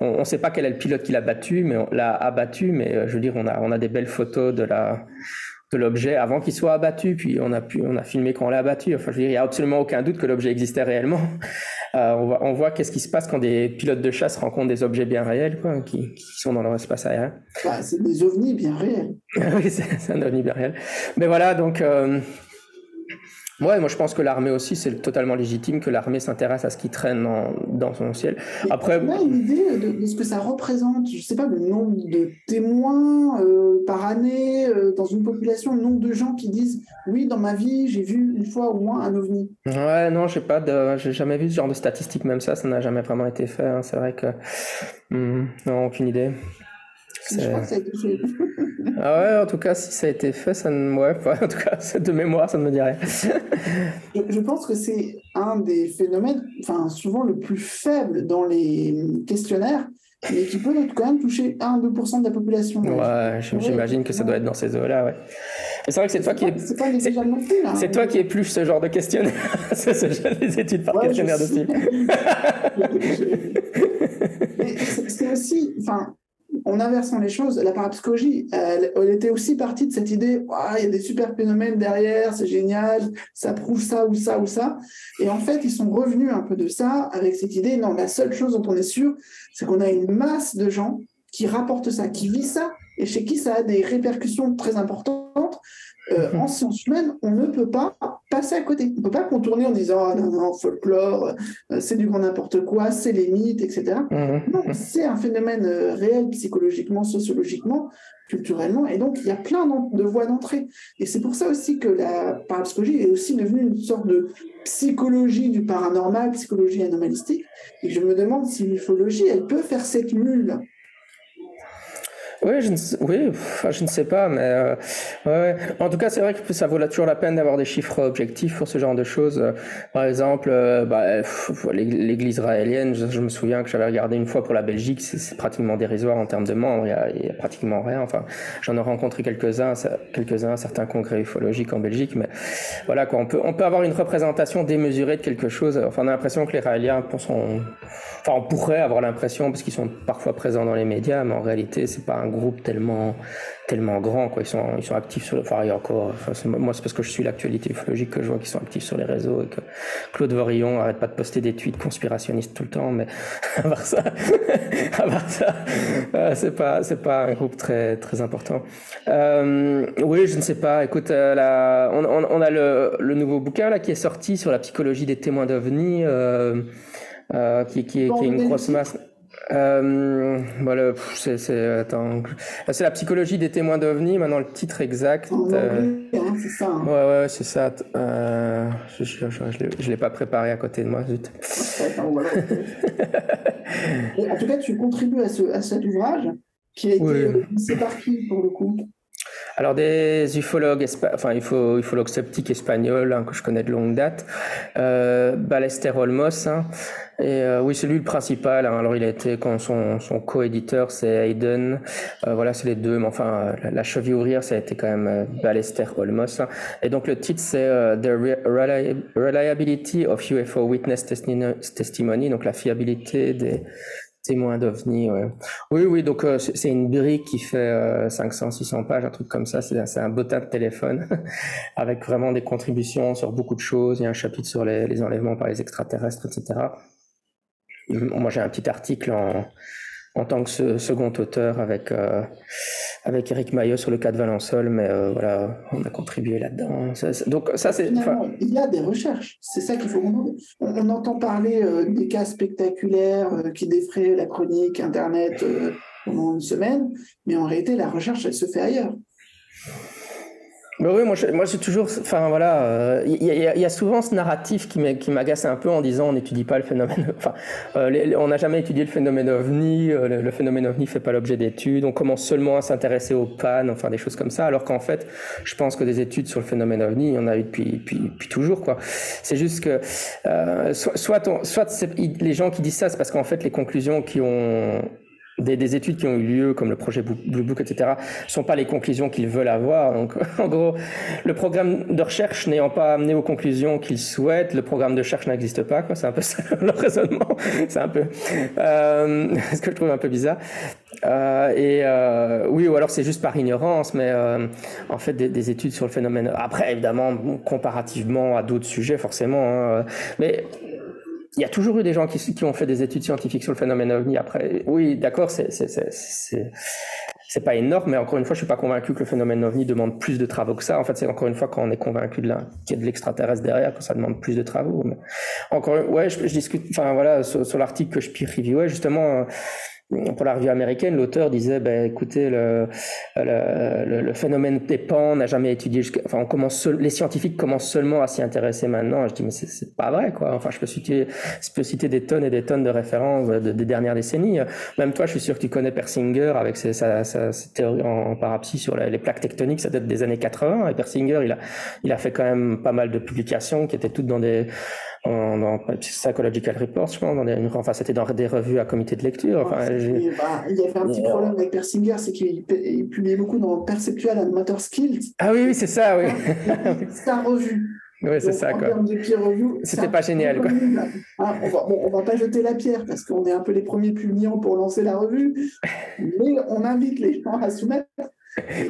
On ne sait pas quel est le pilote qui l'a battu, mais l'a abattu. Mais je veux dire, on a on a des belles photos de la de l'objet avant qu'il soit abattu, puis on a pu, on a filmé quand on l'a abattu. Enfin, je veux dire, il n'y a absolument aucun doute que l'objet existait réellement. Euh, on, voit, on voit qu'est-ce qui se passe quand des pilotes de chasse rencontrent des objets bien réels, quoi, qui, qui sont dans leur espace aérien. Bah, c'est des ovnis bien réels. oui, c'est un ovni bien réel. Mais voilà, donc. Euh, Ouais, moi je pense que l'armée aussi, c'est totalement légitime que l'armée s'intéresse à ce qui traîne dans, dans son ciel. Après, on a une idée de, de, ce que ça représente. Je sais pas le nombre de témoins euh, par année euh, dans une population, le nombre de gens qui disent oui, dans ma vie, j'ai vu une fois au moins un ovni. Ouais, non, j'ai pas de, j'ai jamais vu ce genre de statistiques, même ça, ça n'a jamais vraiment été fait. Hein. C'est vrai que, hum, non, aucune idée. Je crois que ça a été fait. ah ouais, en tout cas, si ça a été fait, ça ne... ouais, en tout cas, de mémoire, ça ne me dit rien. je pense que c'est un des phénomènes, enfin, souvent le plus faible dans les questionnaires, mais qui peut quand même toucher 1-2% de la population. Ouais, j'imagine que ça doit être dans ces eaux-là, ouais. C'est vrai que c'est toi qui est. C'est. C'est toi qui plus ce genre de questionnaire. c'est ce genre des études par Ouais, questionnaire je de c'est c'est aussi, enfin, en inversant les choses, la parapsychologie, elle, était aussi partie de cette idée, il y a des super phénomènes derrière, c'est génial, ça prouve ça ou ça ou ça. Et en fait, ils sont revenus un peu de ça avec cette idée, non, la seule chose dont on est sûr, c'est qu'on a une masse de gens qui rapportent ça, qui vivent ça, et chez qui ça a des répercussions très importantes. Euh, en sciences humaines, on ne peut pas passer à côté. On ne peut pas contourner en disant ah, non, non, folklore, euh, c'est du grand n'importe quoi, c'est les mythes, etc. Non, c'est un phénomène euh, réel psychologiquement, sociologiquement, culturellement, et donc il y a plein de voies d'entrée. Et c'est pour ça aussi que la parapsychologie est aussi devenue une sorte de psychologie du paranormal, psychologie anomalistique. Et je me demande si l'ufologie, elle peut faire cette mule. Oui, je ne sais, oui, je ne sais pas, mais euh, en tout cas, c'est vrai que ça vaut toujours la peine d'avoir des chiffres objectifs pour ce genre de choses. Par exemple, euh, bah, l'Église israélienne, je, me souviens que j'avais regardé une fois pour la Belgique, c'est pratiquement dérisoire en termes de membres, il n'y a, pratiquement rien. Enfin, j'en ai rencontré quelques-uns, quelques-uns, certains congrès ufologiques en Belgique, mais voilà quoi, on peut, on peut avoir une représentation démesurée de quelque chose. Enfin, on a l'impression que les Israéliens sont, enfin, on pourrait avoir l'impression parce qu'ils sont parfois présents dans les médias, mais en réalité, c'est pas un groupe tellement, tellement grand, quoi. Ils sont, ils sont actifs sur le, enfin, encore, enfin, moi, c'est parce que je suis l'actualité ufologique que je vois qu'ils sont actifs sur les réseaux et que Claude Vorillon arrête pas de poster des tweets conspirationnistes tout le temps, mais à part ça, à part ça, euh, c'est pas, c'est pas un groupe très, très important. Euh, oui, je ne sais pas. Écoute, euh, là, on, on, a le, le, nouveau bouquin là qui est sorti sur la psychologie des témoins d'OVNI, euh, euh, qui, qui, qui, est une grosse masse. Euh, voilà, c'est, c'est, c'est la psychologie des témoins d'OVNI, maintenant le titre exact. Euh, hein, c'est ça. Hein. Ouais, ouais, c'est ça. Euh, je je, je, l'ai pas préparé à côté de moi, zut. en tout cas, tu contribues à, ce, à cet ouvrage qui a été. Oui. C'est par qui pour le coup alors des ufologues, enfin ufologues sceptiques espagnols hein, que je connais de longue date, euh, Balester Olmos, hein, et euh, oui c'est lui le principal. Hein, alors il a été quand son, son co-éditeur c'est Hayden, euh, voilà c'est les deux, mais enfin la, la, cheville ouvrière ça a été quand même euh, Balester Olmos. Hein. Et donc le titre c'est euh, The Reliability of UFO Witness Testimony, donc la fiabilité des Témoin d'OVNI, ouais. Oui, oui, donc euh, c'est une brique qui fait 500, euh, 600 pages, un truc comme ça. C'est un bottin de téléphone avec vraiment des contributions sur beaucoup de choses. Il y a un chapitre sur les, les enlèvements par les extraterrestres, etc. Moi, j'ai un petit article en, en tant que second auteur avec euh, avec Eric Maillot sur le cas de Valençol, mais euh, voilà, on a contribué là-dedans. Donc ça, c'est. Il y a des recherches, c'est ça qu'il faut. On, entend parler euh, des cas spectaculaires euh, qui défraient la chronique Internet pendant une semaine, mais en réalité, la recherche, elle se fait ailleurs. Bah oui, moi, je, moi, j'ai toujours, enfin voilà, il y, y, a souvent ce narratif qui m'agace un peu en disant on n'étudie pas le phénomène, enfin, euh, on n'a jamais étudié le phénomène ovni, euh, le, phénomène ovni fait pas l'objet d'études, on commence seulement à s'intéresser aux pannes, enfin des choses comme ça, alors qu'en fait, je pense que des études sur le phénomène ovni, il y en a eu depuis, depuis, depuis toujours, quoi. C'est juste que, euh, soit, soit, on, soit les gens qui disent ça, c'est parce qu'en fait, les conclusions qui ont des, des, études qui ont eu lieu, comme le projet Blue Book, etc., sont pas les conclusions qu'ils veulent avoir. Donc, en gros, le programme de recherche n'ayant pas amené aux conclusions qu'ils souhaitent, le programme de recherche n'existe pas. C'est un peu ça le raisonnement. C'est un peu euh, ce que je trouve un peu bizarre. Euh, et euh, oui, ou alors c'est juste par ignorance, mais euh, en fait, des, des, études sur le phénomène. Après, évidemment, comparativement à d'autres sujets, forcément. Hein, mais il y a toujours eu des gens qui, ont fait des études scientifiques sur le phénomène ovni. Après, oui, d'accord, c'est c'est pas énorme, mais encore une fois, je suis pas convaincu que le phénomène ovni demande plus de travaux que ça. En fait, c'est encore une fois quand on est convaincu de qu'il y a de l'extraterrestre derrière que ça demande plus de travaux. Mais encore, ouais, je, je discute, enfin voilà, sur, l'article que je peer reviewais, justement pour la revue américaine, l'auteur disait, ben, écoutez, le, le, le, phénomène n'a jamais étudié. Enfin, on commence les scientifiques commencent seulement à s'y intéresser maintenant. Je dis, mais c'est pas vrai, quoi. Enfin, je peux citer, je peux citer des tonnes et des tonnes de références des dernières décennies. Même toi, je suis sûr que tu connais Persinger avec ses, sa, sa, ses théories en, parapsie sur les, plaques tectoniques. Ça date des années 80. Et Persinger, il a, il a fait quand même pas mal de publications qui étaient toutes dans des dans Psychological Reports, je pense, dans des, enfin c'était dans des revues à comité de lecture. Enfin, bah, il y avait un petit problème avec Persinger, c'est qu'il publiait beaucoup dans Perceptual and Motor Skills. Ah oui, oui, c'est ça, oui. c'est un revue. Oui, c'est ça. En quoi. termes de peer review, c'était pas génial. Quoi. Ah, on, va, bon, on va pas jeter la pierre parce qu'on est un peu les premiers publiants pour lancer la revue, mais on invite les gens à soumettre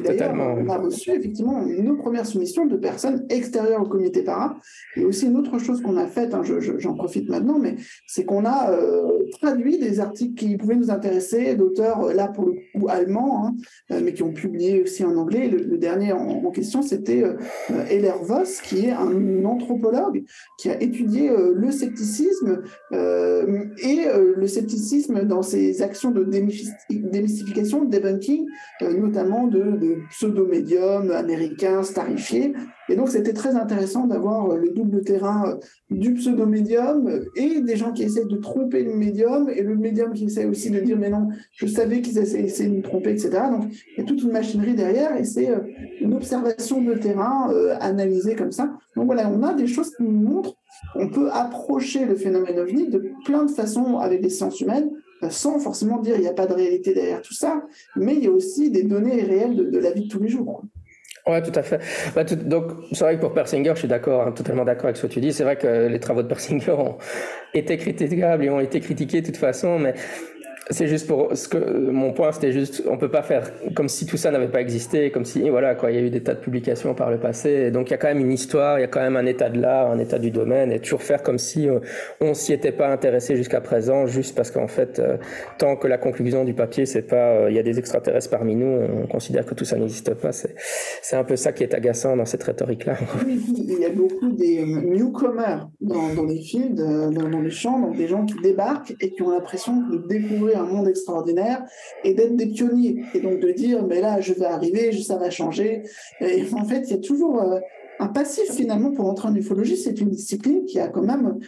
Totalement. On a reçu effectivement nos premières soumissions de personnes extérieures au comité para. Et aussi une autre chose qu'on a faite, hein, j'en profite maintenant, mais c'est qu'on a euh, traduit des articles qui pouvaient nous intéresser, d'auteurs euh, là pour le coup allemands, hein, euh, mais qui ont publié aussi en anglais. Le, dernier en, question, c'était euh, Heller Voss, qui est un anthropologue qui a étudié le scepticisme et le scepticisme dans ses actions de démystification, de debunking, notamment de, pseudo-médiums américains starifiés. Et donc, c'était très intéressant d'avoir le double terrain du pseudo-médium et des gens qui essaient de tromper le médium et le médium qui essaie aussi de dire mais non, je savais qu'ils essaient, de me tromper, etc. Donc, il y a toute une machinerie derrière et c'est une observation de terrain analysée comme ça. Donc voilà, on a des choses qui nous montrent on peut approcher le phénomène ovni de plein de façons avec les sciences humaines, euh, sans forcément dire il n'y a pas de réalité derrière tout ça, mais il y a aussi des données réelles de, la vie de tous les jours. Oui, tout à fait. Bah, donc, c'est vrai que pour Persinger, je suis d'accord, hein, totalement d'accord avec ce que tu dis. C'est vrai que les travaux de Persinger ont été critiquables et ont été critiqués de toute façon, mais c'est juste pour ce que mon point, c'était juste, on peut pas faire comme si tout ça n'avait pas existé, comme si voilà quoi, il y a eu des tas de publications par le passé, donc il y a quand même une histoire, il y a quand même un état de l'art, un état du domaine, et toujours faire comme si euh, on s'y était pas intéressé jusqu'à présent, juste parce qu'en fait, euh, tant que la conclusion du papier c'est pas, euh, il y a des extraterrestres parmi nous, on considère que tout ça n'existe pas. C'est c'est un peu ça qui est agaçant dans cette rhétorique là. Oui, il y a beaucoup des newcomers dans, dans les fields, dans, dans les champs, donc des gens qui débarquent et qui ont l'impression de découvrir un monde extraordinaire et d'être des pionniers. Et donc de dire, mais là, je vais arriver, ça va changer. Et en fait, il y a toujours euh, un passif finalement pour entrer en ufologie. C'est une discipline qui a quand même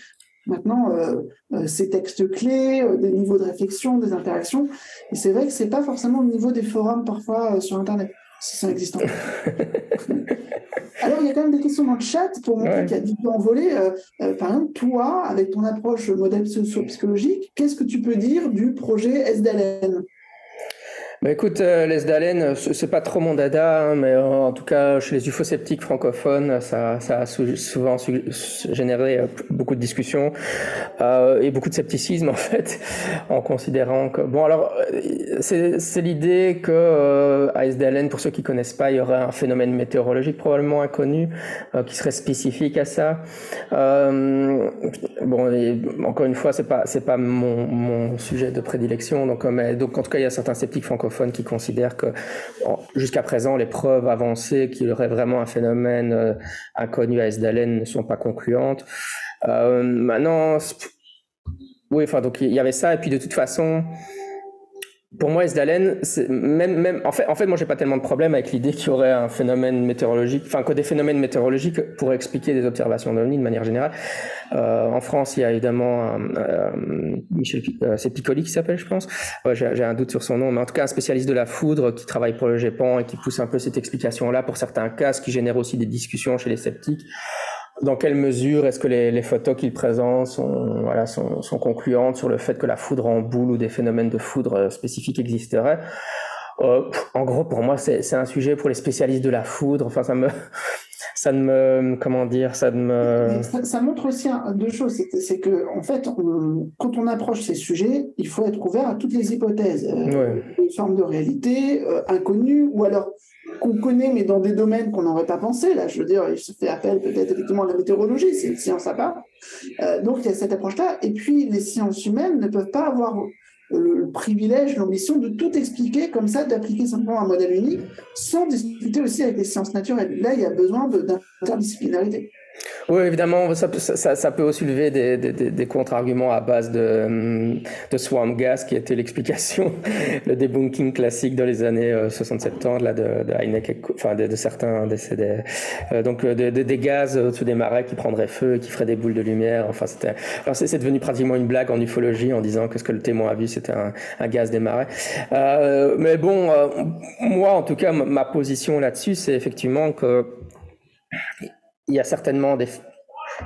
maintenant euh, euh, ses textes clés, des niveaux de réflexion, des interactions. Et c'est vrai que c'est pas forcément le niveau des forums parfois sur Internet, si. Alors, il y a quand même des questions dans le chat pour montrer qu'il y a du temps envolé. Euh, euh, par exemple, toi, avec ton approche modèle socio-psychologique, qu'est-ce que tu peux dire du projet SDLN bah écoute, euh, les Dalen, c'est pas trop mon dada, hein, mais en tout cas, chez les ufosceptiques francophones, ça, ça a souvent généré euh, beaucoup de discussions euh, et beaucoup de scepticisme en fait, en considérant que bon alors c'est l'idée que euh, à SDLN, pour ceux qui connaissent pas, il y aurait un phénomène météorologique probablement inconnu qui serait spécifique à ça. bon, et, encore une fois, c'est pas pas mon, mon sujet de prédilection, donc mais, donc en tout cas, il y a certains sceptiques francophones qui considèrent que jusqu'à présent, les preuves avancées qu'il y aurait vraiment un phénomène euh, inconnu à Esdalen ne sont pas concluantes. Euh, maintenant, oui, enfin, donc il y avait ça, et puis de toute façon, pour moi, Esdalen, même, même, en fait, en fait, moi, j'ai pas tellement de problème avec l'idée qu'il y aurait un phénomène météorologique, enfin, que des phénomènes météorologiques pourraient expliquer des observations d'OVNI de manière générale. Euh, en France, il y a évidemment euh, Michel, euh, c'est Piccoli qui s'appelle, je pense. j'ai un doute sur son nom, mais en tout cas, un spécialiste de la foudre qui travaille pour le GEPAN et qui pousse un peu cette explication-là pour certains cas, ce qui génère aussi des discussions chez les sceptiques dans quelle mesure est-ce que les, photos qu'il présente sont, voilà, sont, sont, concluantes sur le fait que la foudre en boule ou des phénomènes de foudre euh, spécifiques existeraient? Euh, En gros, pour moi, c'est un sujet pour les spécialistes de la foudre. Enfin, ça me, ça ne me, comment dire, ça me. Ça, montre aussi deux choses. C'est que, en fait, quand on approche ces sujets, il faut être ouvert à toutes les hypothèses, euh, une forme de réalité euh, inconnue, ou alors qu'on connaît, mais dans des domaines qu'on n'aurait pas pensé. Là, je veux dire, il se fait appel peut-être effectivement à la météorologie, c'est une science à part. Euh, donc, il y a cette approche-là. Et puis, les sciences humaines ne peuvent pas avoir le privilège, l'ambition de tout expliquer comme ça, d'appliquer simplement un modèle unique, sans discuter aussi avec les sciences naturelles. Là, il y a besoin d'interdisciplinarité. Oui, évidemment, ça, peut aussi lever des, des, des contre-arguments à base de, de swamp gas, qui était l'explication, le debunking classique dans les années 60-70, euh, là, de, de Heineck, enfin, de, certains décédés. Euh, donc, euh, des gaz au-dessus des marais qui prendraient feu, qui feraient des boules de lumière. Enfin, c'était, c'est, devenu pratiquement une blague en ufologie en disant que ce que le témoin a vu, c'était un, un, gaz des marais. Euh, mais bon, moi, en tout cas, ma position là-dessus, c'est effectivement que il y a certainement des,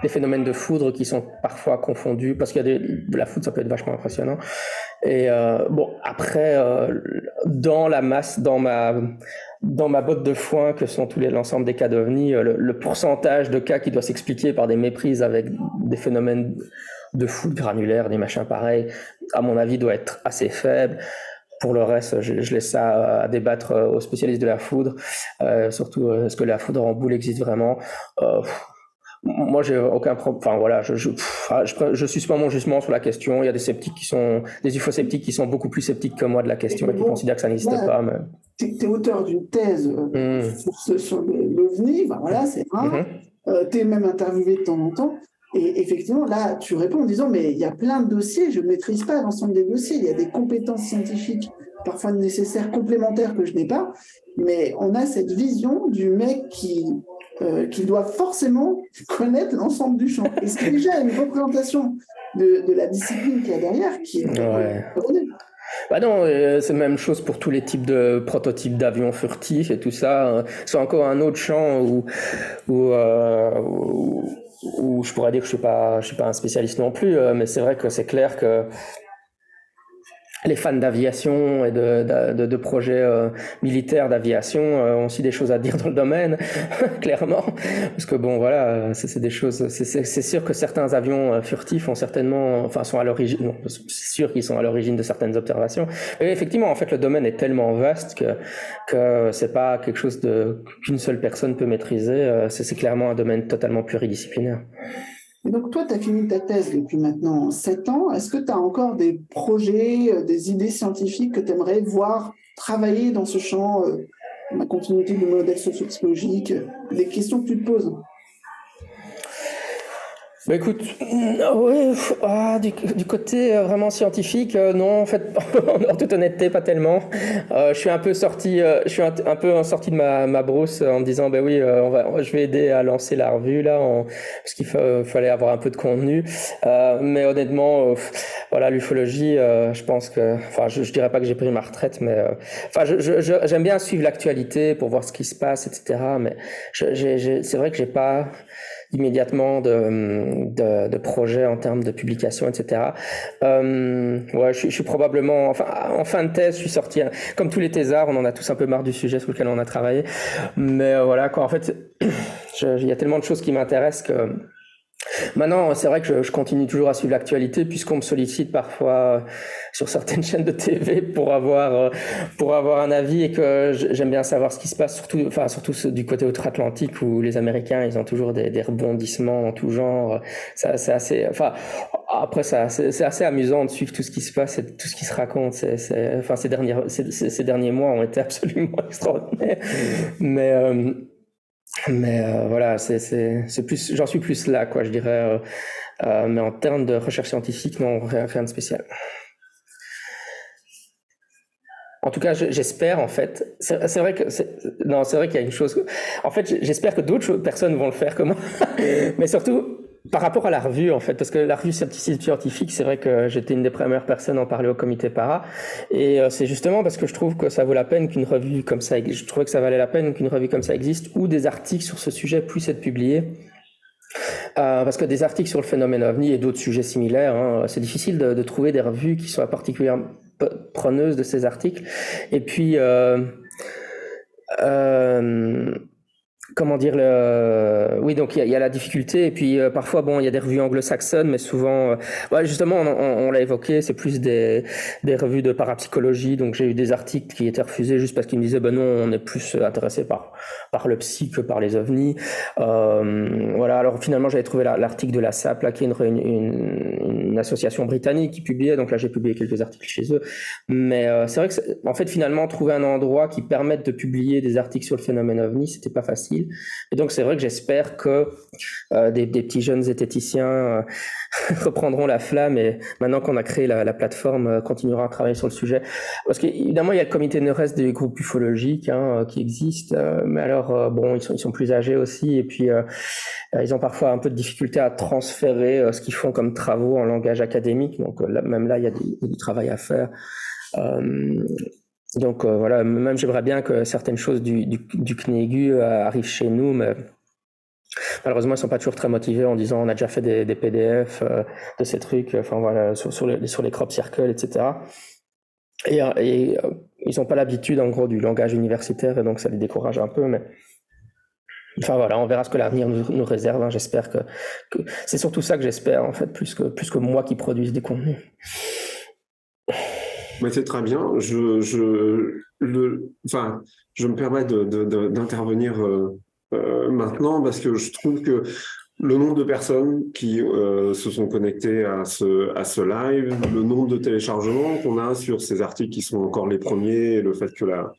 phénomènes de foudre qui sont parfois confondus parce qu'il y a de la foudre, ça peut être vachement impressionnant. Et euh, bon, après, euh, dans la masse, dans ma dans ma botte de foin que sont tous les l'ensemble des cas d'OVNI, euh, le, le, pourcentage de cas qui doit s'expliquer par des méprises avec des phénomènes de foudre granulaire, des machins pareils, à mon avis, doit être assez faible. Pour le reste, je, je, laisse ça à débattre euh, aux spécialistes de la foudre, euh, surtout euh, est-ce que la foudre en boule existe vraiment? Euh, moi, j'ai aucun problème. Enfin voilà, je je, ah, je, je suspends mon jugement sur la question. Il y a des sceptiques qui sont des ufosceptiques qui sont beaucoup plus sceptiques que moi de la question et, qui considèrent que ça n'existe pas. Mais... Tu es, auteur d'une thèse mmh. sur, sur l'OVNI, ben voilà, c'est rare. Mmh. tu es même interviewé de temps en temps. Et effectivement, là, tu réponds en disant, mais il y a plein de dossiers, je ne maîtrise pas l'ensemble des dossiers, il y a des compétences scientifiques parfois nécessaires, complémentaires que je n'ai pas. mais on a cette vision du mec qui, euh, qui doit forcément connaître l'ensemble du champ. Et c'est déjà une représentation de, de la discipline qu'il y a derrière qui est ouais. Bah non, euh, c'est la même chose pour tous les types de prototypes d'avions furtifs et tout ça. C'est encore un autre champ où, où, euh, où, où, je pourrais dire que je suis pas, je suis pas un spécialiste non plus, mais c'est vrai que c'est clair que les fans d'aviation et de, de, de, projets euh, militaires d'aviation euh, ont aussi des choses à dire dans le domaine, clairement. Parce que bon, voilà, c'est des choses. C'est sûr que certains avions euh, furtifs ont certainement, enfin, sont à l'origine. Non, c'est sûr qu'ils sont à l'origine de certaines observations. Mais effectivement, en fait, le domaine est tellement vaste que que c'est pas quelque chose de qu'une seule personne peut maîtriser. C'est clairement un domaine totalement pluridisciplinaire. Et donc, toi, tu as fini ta thèse depuis maintenant 7 ans. Est-ce que tu as encore des projets, euh, des idées scientifiques que tu aimerais voir travailler dans ce champ, euh, la continuité du modèle socio-psychologique, des questions que tu te poses bah écoute, oui, ah, du, du, côté euh, vraiment scientifique, euh, non, en fait, en toute honnêteté, pas tellement. Euh, je suis un peu sorti, euh, je suis un, un, peu sorti de ma, ma brousse en me disant, ben oui, on va, je vais aider à lancer la revue là, en, parce qu'il fallait avoir un peu de contenu. mais honnêtement, voilà, l'ufologie, je pense que, enfin, je, je dirais pas que j'ai pris ma retraite, mais, enfin, j'aime bien suivre l'actualité pour voir ce qui se passe, etc. Mais c'est vrai que j'ai pas immédiatement de, de, de, projets en termes de publication, etc. Euh, ouais, je, je, suis probablement, enfin, en fin de thèse, je suis sorti, comme tous les thésards, on en a tous un peu marre du sujet sur lequel on a travaillé. Mais euh, voilà, quoi, en fait, il y a tellement de choses qui m'intéressent que Maintenant, c'est vrai que je, continue toujours à suivre l'actualité puisqu'on me sollicite parfois euh, sur certaines chaînes de TV pour avoir euh, pour avoir un avis et que j'aime bien savoir ce qui se passe, surtout enfin surtout du côté outre-Atlantique où les Américains ils ont toujours des, des rebondissements en tout genre. C'est assez, enfin après ça c'est assez amusant de suivre tout ce qui se passe et tout ce qui se raconte. C'est, enfin ces derniers ces, ces, derniers mois ont été absolument extraordinaires, mmh. mais euh, mais euh, voilà, c'est plus, j'en suis plus là, quoi, je dirais. Euh, euh, mais en termes de recherche scientifique, non, rien, rien de spécial. En tout cas, j'espère en fait. C'est vrai que non, c'est vrai qu'il y a une chose. En fait, j'espère que d'autres personnes vont le faire comme moi. Mais surtout, par rapport à la revue, en fait, parce que la revue scientifique, c'est vrai que j'étais une des premières personnes à en parler au comité para, et euh, c'est justement parce que je trouve que ça vaut la peine qu'une revue comme ça, je trouvais que ça valait la peine qu'une revue comme ça existe, ou des articles sur ce sujet puissent être publiés. Euh, parce que des articles sur le phénomène ovni et d'autres sujets similaires, hein, c'est difficile de, de, trouver des revues qui soient particulièrement preneuses de ces articles. Et puis, euh, euh, comment dire le oui donc il y, a la difficulté. Et puis euh, parfois bon il y a des revues anglo-saxonnes mais souvent euh, justement on, l'a évoqué c'est plus des, des revues de parapsychologie. Donc j'ai eu des articles qui étaient refusés juste parce qu'ils me disaient ben non on est plus intéressé par par le psy que par les ovnis. Euh, voilà. Alors finalement j'avais trouvé l'article de la SAP là qui est une, une, une, association britannique qui publiait. Donc là j'ai publié quelques articles chez eux. Mais euh, c'est vrai que en fait finalement trouver un endroit qui permette de publier des articles sur le phénomène ovni c'était pas facile et donc c'est vrai que j'espère que euh, des, petits jeunes zététiciens euh, reprendront la flamme et maintenant qu'on a créé la, la plateforme, euh, continuera à travailler sur le sujet. Parce qu'évidemment, il y a le comité NERES des groupes ufologiques hein, qui existent, euh, mais alors, euh, bon, ils sont, plus âgés aussi et puis ils ont parfois un peu de difficulté à transférer ce qu'ils font comme travaux en langage académique. Donc même là, il y a du travail à faire. Donc euh, voilà, même j'aimerais bien que certaines choses du, du, du CNEGU euh, arrivent chez nous, mais malheureusement ils sont pas toujours très motivés en disant on a déjà fait des, PDF euh, de ces trucs, enfin voilà, sur, sur, les, sur les crop circles, etc. Et, ils n'ont pas l'habitude en gros du langage universitaire et donc ça les décourage un peu, mais Enfin voilà, on verra ce que l'avenir nous, réserve. Hein. J'espère que, c'est surtout ça que j'espère en fait, plus que plus que moi qui produise des contenus. C'est très bien. Je, je, me permets d'intervenir euh, euh, maintenant parce que je trouve que le nombre de personnes qui euh, se sont connectées à ce, live, le nombre de téléchargements qu'on a sur ces articles qui sont encore les premiers, le fait que la,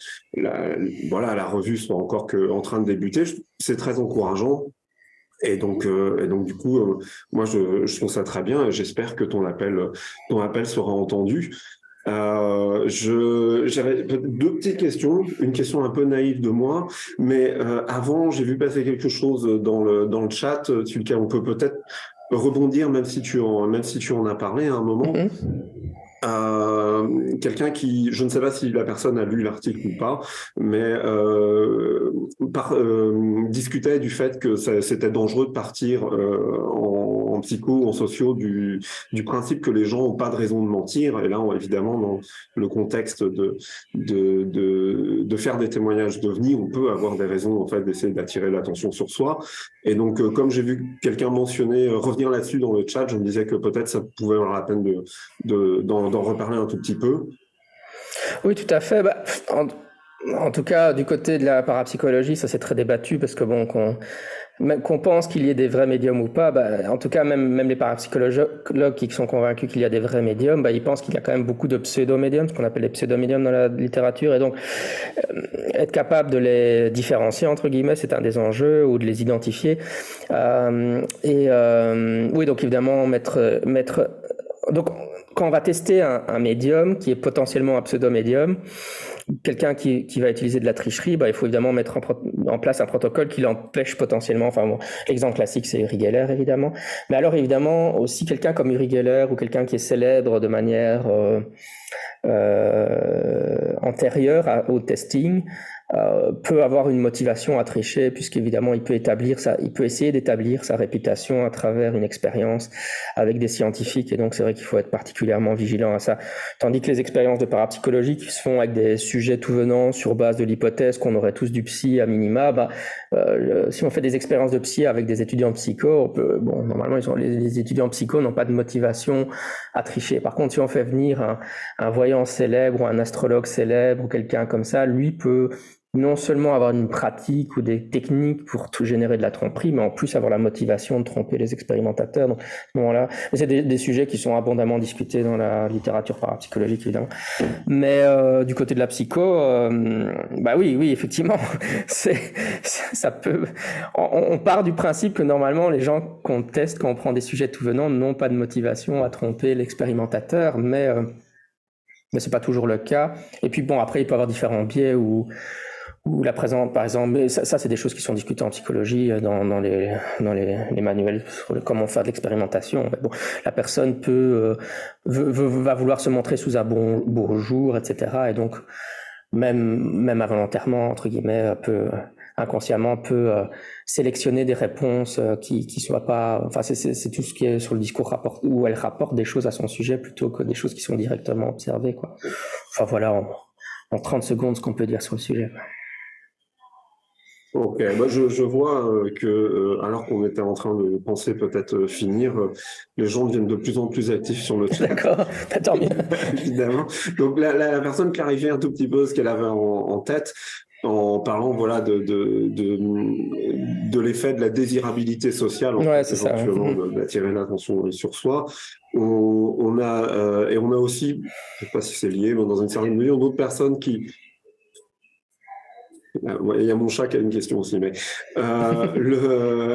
voilà, la revue soit encore en train de débuter, c'est très encourageant. Et donc, et donc du coup, moi, je, je trouve ça très bien j'espère que ton appel, ton appel sera entendu. Euh, J'avais deux petites questions, une question un peu naïve de moi, mais euh, avant, j'ai vu passer quelque chose dans le, dans le chat sur lequel on peut peut-être rebondir, même si tu en, même si tu en as parlé à un moment. Mm-hmm. Euh, quelqu'un qui, je ne sais pas si la personne a lu l'article ou pas, mais euh, par, euh, discutait du fait que c'était dangereux de partir euh, en, en, psycho, en sociaux, du, principe que les gens n'ont pas de raison de mentir. Et là, évidemment, dans le contexte de, de, de, faire des témoignages d'OVNI, on peut avoir des raisons en fait d'essayer d'attirer l'attention sur soi. Et donc, euh, comme j'ai vu quelqu'un mentionner, revenir là-dessus dans le chat, je me disais que peut-être ça pouvait avoir la peine de, de, d'en reparler un tout petit peu. Oui, tout à fait. Bah, en, tout cas, du côté de la parapsychologie, ça c'est très débattu parce que bon, qu'on pense qu'il y ait des vrais médiums ou pas, bah, en tout cas, même, même les parapsychologues qui sont convaincus qu'il y a des vrais médiums, bah, ils pensent qu'il y a quand même beaucoup de pseudo-médiums, ce qu'on appelle les pseudo-médiums dans la littérature. Et donc, euh, être capable de les différencier, entre guillemets, c'est un des enjeux, ou de les identifier. Euh, et euh, oui, donc évidemment, mettre, mettre donc, quand on va tester un, médium qui est potentiellement un pseudo-médium, quelqu'un qui, va utiliser de la tricherie, bah, il faut évidemment mettre en, place un protocole qui l'empêche potentiellement. Enfin, l'exemple classique, c'est Uri Geller, évidemment. Mais alors, évidemment, aussi quelqu'un comme Uri Geller ou quelqu'un qui est célèbre de manière euh, euh, antérieure au testing, euh, peut avoir une motivation à tricher puisqu'évidemment il peut établir ça, il peut essayer d'établir sa réputation à travers une expérience avec des scientifiques et donc c'est vrai qu'il faut être particulièrement vigilant à ça. Tandis que les expériences de parapsychologie qui se font avec des sujets tout venant sur base de l'hypothèse qu'on aurait tous du psy à minima, bah, euh, si on fait des expériences de psy avec des étudiants psycho, on peut, bon normalement les, étudiants psycho n'ont pas de motivation à tricher. Par contre si on fait venir un voyant célèbre ou un astrologue célèbre ou quelqu'un comme ça, lui peut non seulement avoir une pratique ou des techniques pour tout générer de la tromperie, mais en plus avoir la motivation de tromper les expérimentateurs. Donc, voilà, c'est des, sujets qui sont abondamment discutés dans la littérature parapsychologique, évidemment. Mais euh, du côté de la psycho, euh, bah oui, oui, effectivement, c'est ça peut. On, part du principe que normalement, les gens qu'on teste quand on prend des sujets tout venant n'ont pas de motivation à tromper l'expérimentateur, mais euh, mais c'est pas toujours le cas. Et puis bon, après, il peut y avoir différents biais où ou la présence, par exemple, ça, ça c'est des choses qui sont discutées en psychologie euh, dans, dans, les, dans les, les manuels sur comment faire de l'expérimentation. Bon, la personne peut euh, va vouloir se montrer sous un bon, beau jour, etc. Et donc même même involontairement entre guillemets peut inconsciemment peut euh, sélectionner des réponses qui qui soient pas enfin c'est c'est tout ce qui est sur le discours rapport où elle rapporte des choses à son sujet plutôt que des choses qui sont directement observées quoi enfin voilà en, en 30 secondes ce qu'on peut dire sur le sujet Ok, bah je, je vois euh, que euh, alors qu'on était en train de penser peut-être euh, finir, les gens deviennent de plus en plus actifs sur le chat. D'accord, tant mieux. Évidemment. Donc la, la, personne clarifiait un tout petit peu ce qu'elle avait en, en, tête en parlant voilà de de, de, de l'effet de la désirabilité sociale en ouais, c'est éventuellement d'attirer l'attention sur soi. On, on a et on a aussi, je sais pas si c'est lié, mais dans une certaine mesure, d'autres personnes qui il y a mon chat qui a une question aussi, mais euh, le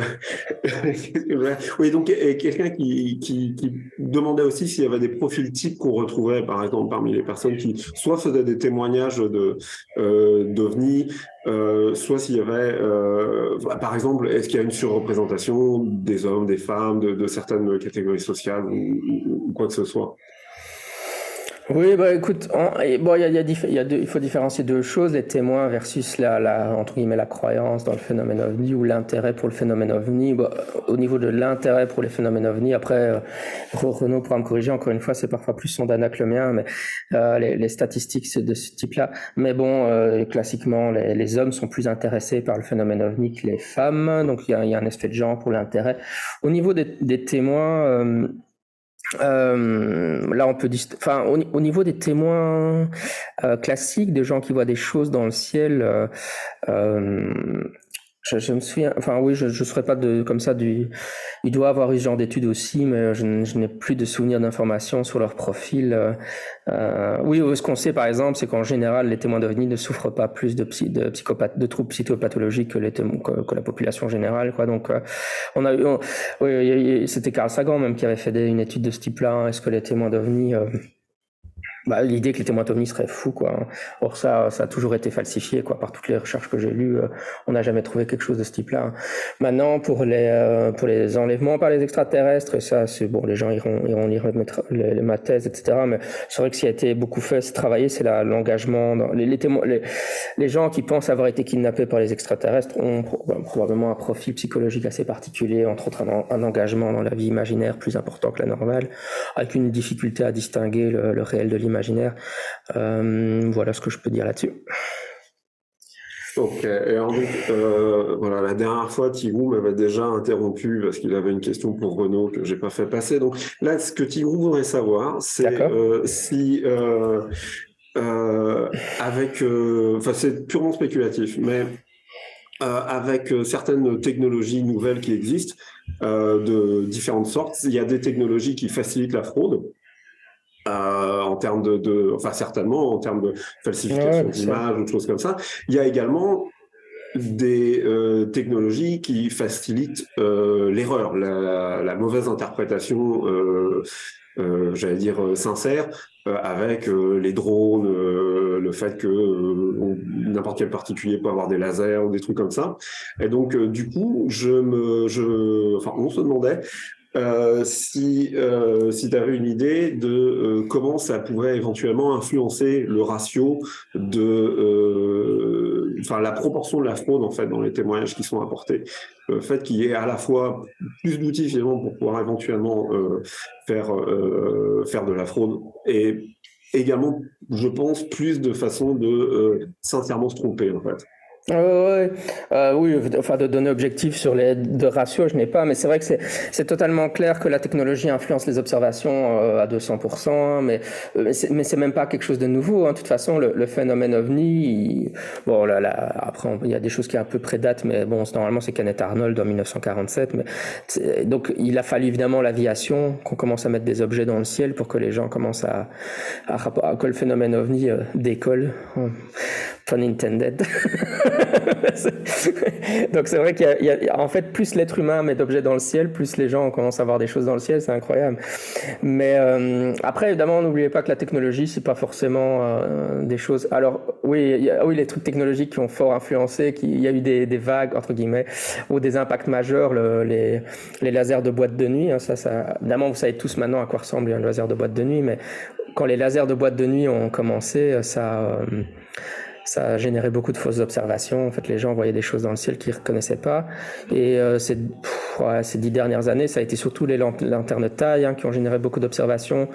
oui donc quelqu'un qui, qui, qui, demandait aussi s'il y avait des profils types qu'on retrouvait par exemple parmi les personnes qui soit faisaient des témoignages de euh, d'ovnis, euh, soit s'il y avait euh, par exemple est-ce qu'il y a une surreprésentation des hommes, des femmes, de, de certaines catégories sociales ou, ou quoi que ce soit? Oui, bah écoute, bon, il y a, y a, y a deux, il faut différencier deux choses les témoins versus la, la entre guillemets la croyance dans le phénomène ovni ou l'intérêt pour le phénomène ovni. Bon, au niveau de l'intérêt pour les phénomènes ovni, après euh, Renaud pourra me corriger. Encore une fois, c'est parfois plus son dana que le mien, mais euh, les, les, statistiques de ce type-là. Mais bon, euh, classiquement, les, les, hommes sont plus intéressés par le phénomène ovni que les femmes, donc il y a, y a, un effet de genre pour l'intérêt. Au niveau des, des témoins euh, là, on peut, enfin, au, niveau des témoins euh, classiques, des gens qui voient des choses dans le ciel, euh, euh je, je, me souviens, enfin oui, je ne serais pas de comme ça du. Il doit avoir eu ce genre d'études aussi, mais je, je n'ai plus de souvenirs d'informations sur leur profil. Euh, euh oui, ce qu'on sait par exemple, c'est qu'en général, les témoins d'OVNI ne souffrent pas plus de, psy, de troubles psychopathologiques que, les témoins, que, la population générale, quoi. Donc, euh, on a eu, oui, c'était Carl Sagan même qui avait fait une étude de ce type-là. Hein. Est-ce que les témoins d'OVNI euh, bah, l'idée que les témoins seraient fous, quoi. Or, ça, ça a toujours été falsifié, quoi. Par toutes les recherches que j'ai lues, euh, on n'a jamais trouvé quelque chose de ce type-là. Maintenant, pour les, euh, pour les enlèvements par les extraterrestres, ça, c'est bon, les gens iront, iront lire les, ma thèse, etc. Mais c'est vrai que ce qui a été beaucoup fait, c'est travailler, c'est l'engagement. Les, les, témoins, les, les, gens qui pensent avoir été kidnappés par les extraterrestres ont bah, probablement un profil psychologique assez particulier, entre autres un, un, engagement dans la vie imaginaire plus important que la normale, avec une difficulté à distinguer le, le réel de l'imaginaire imaginaire. Euh, voilà ce que je peux dire là-dessus. Ok, et euh, voilà, la dernière fois, Tigrou m'avait déjà interrompu parce qu'il avait une question pour Renaud que j'ai pas fait passer. Donc là, ce que Tigrou voudrait savoir, c'est euh, si avec, enfin c'est purement spéculatif, mais avec certaines technologies nouvelles qui existent de différentes sortes, il y a des technologies qui facilitent la fraude. Euh, en termes de, enfin certainement en termes de falsification d'images ou de choses comme ça. Il y a également des euh, technologies qui facilitent euh, l'erreur, la, mauvaise interprétation, j'allais dire sincère, avec les drones, le fait que n'importe quel particulier peut avoir des lasers ou des trucs comme ça. Et donc, du coup, je me, je, enfin, on se demandait euh, si, euh, si tu avais une idée de euh, comment ça pourrait éventuellement influencer le ratio de, enfin la proportion de la fraude en fait dans les témoignages qui sont apportés, le fait qu'il y ait à la fois plus d'outils finalement pour pouvoir éventuellement faire faire de la fraude et également, je pense, plus de façons de sincèrement se tromper en fait. Euh, oui, enfin de données objectives sur les de ratios, je n'ai pas, mais c'est vrai que c'est totalement clair que la technologie influence les observations euh, à 200%, mais euh, mais c'est même pas quelque chose de nouveau. Hein. De toute façon, le, le phénomène ovni, bon là, là après il y a des choses qui un peu prédatent, mais bon normalement c'est Kenneth Arnold en 1947, mais donc il a fallu évidemment l'aviation qu'on commence à mettre des objets dans le ciel pour que les gens commencent à, à, que le phénomène ovni décolle. Pun intended. Donc c'est vrai qu'il y, a en fait plus l'être humain met d'objets dans le ciel, plus les gens commencent à voir des choses dans le ciel, c'est incroyable. Mais euh, après évidemment n'oubliez pas que la technologie c'est pas forcément euh, des choses. Alors oui, y a, oui les trucs technologiques qui ont fort influencé, qui, il y a eu des, des, vagues entre guillemets ou des impacts majeurs, le, les, les lasers de boîte de nuit. Hein, ça, ça, évidemment vous savez tous maintenant à quoi ressemble un laser de boîte de nuit, mais quand les lasers de boîte de nuit ont commencé, ça euh, ça a généré beaucoup de fausses observations. En fait, les gens voyaient des choses dans le ciel qu'ils ne reconnaissaient pas. Et euh, ces, ces, dix dernières années, ça a été surtout les lanternes de taille hein, qui ont généré beaucoup d'observations.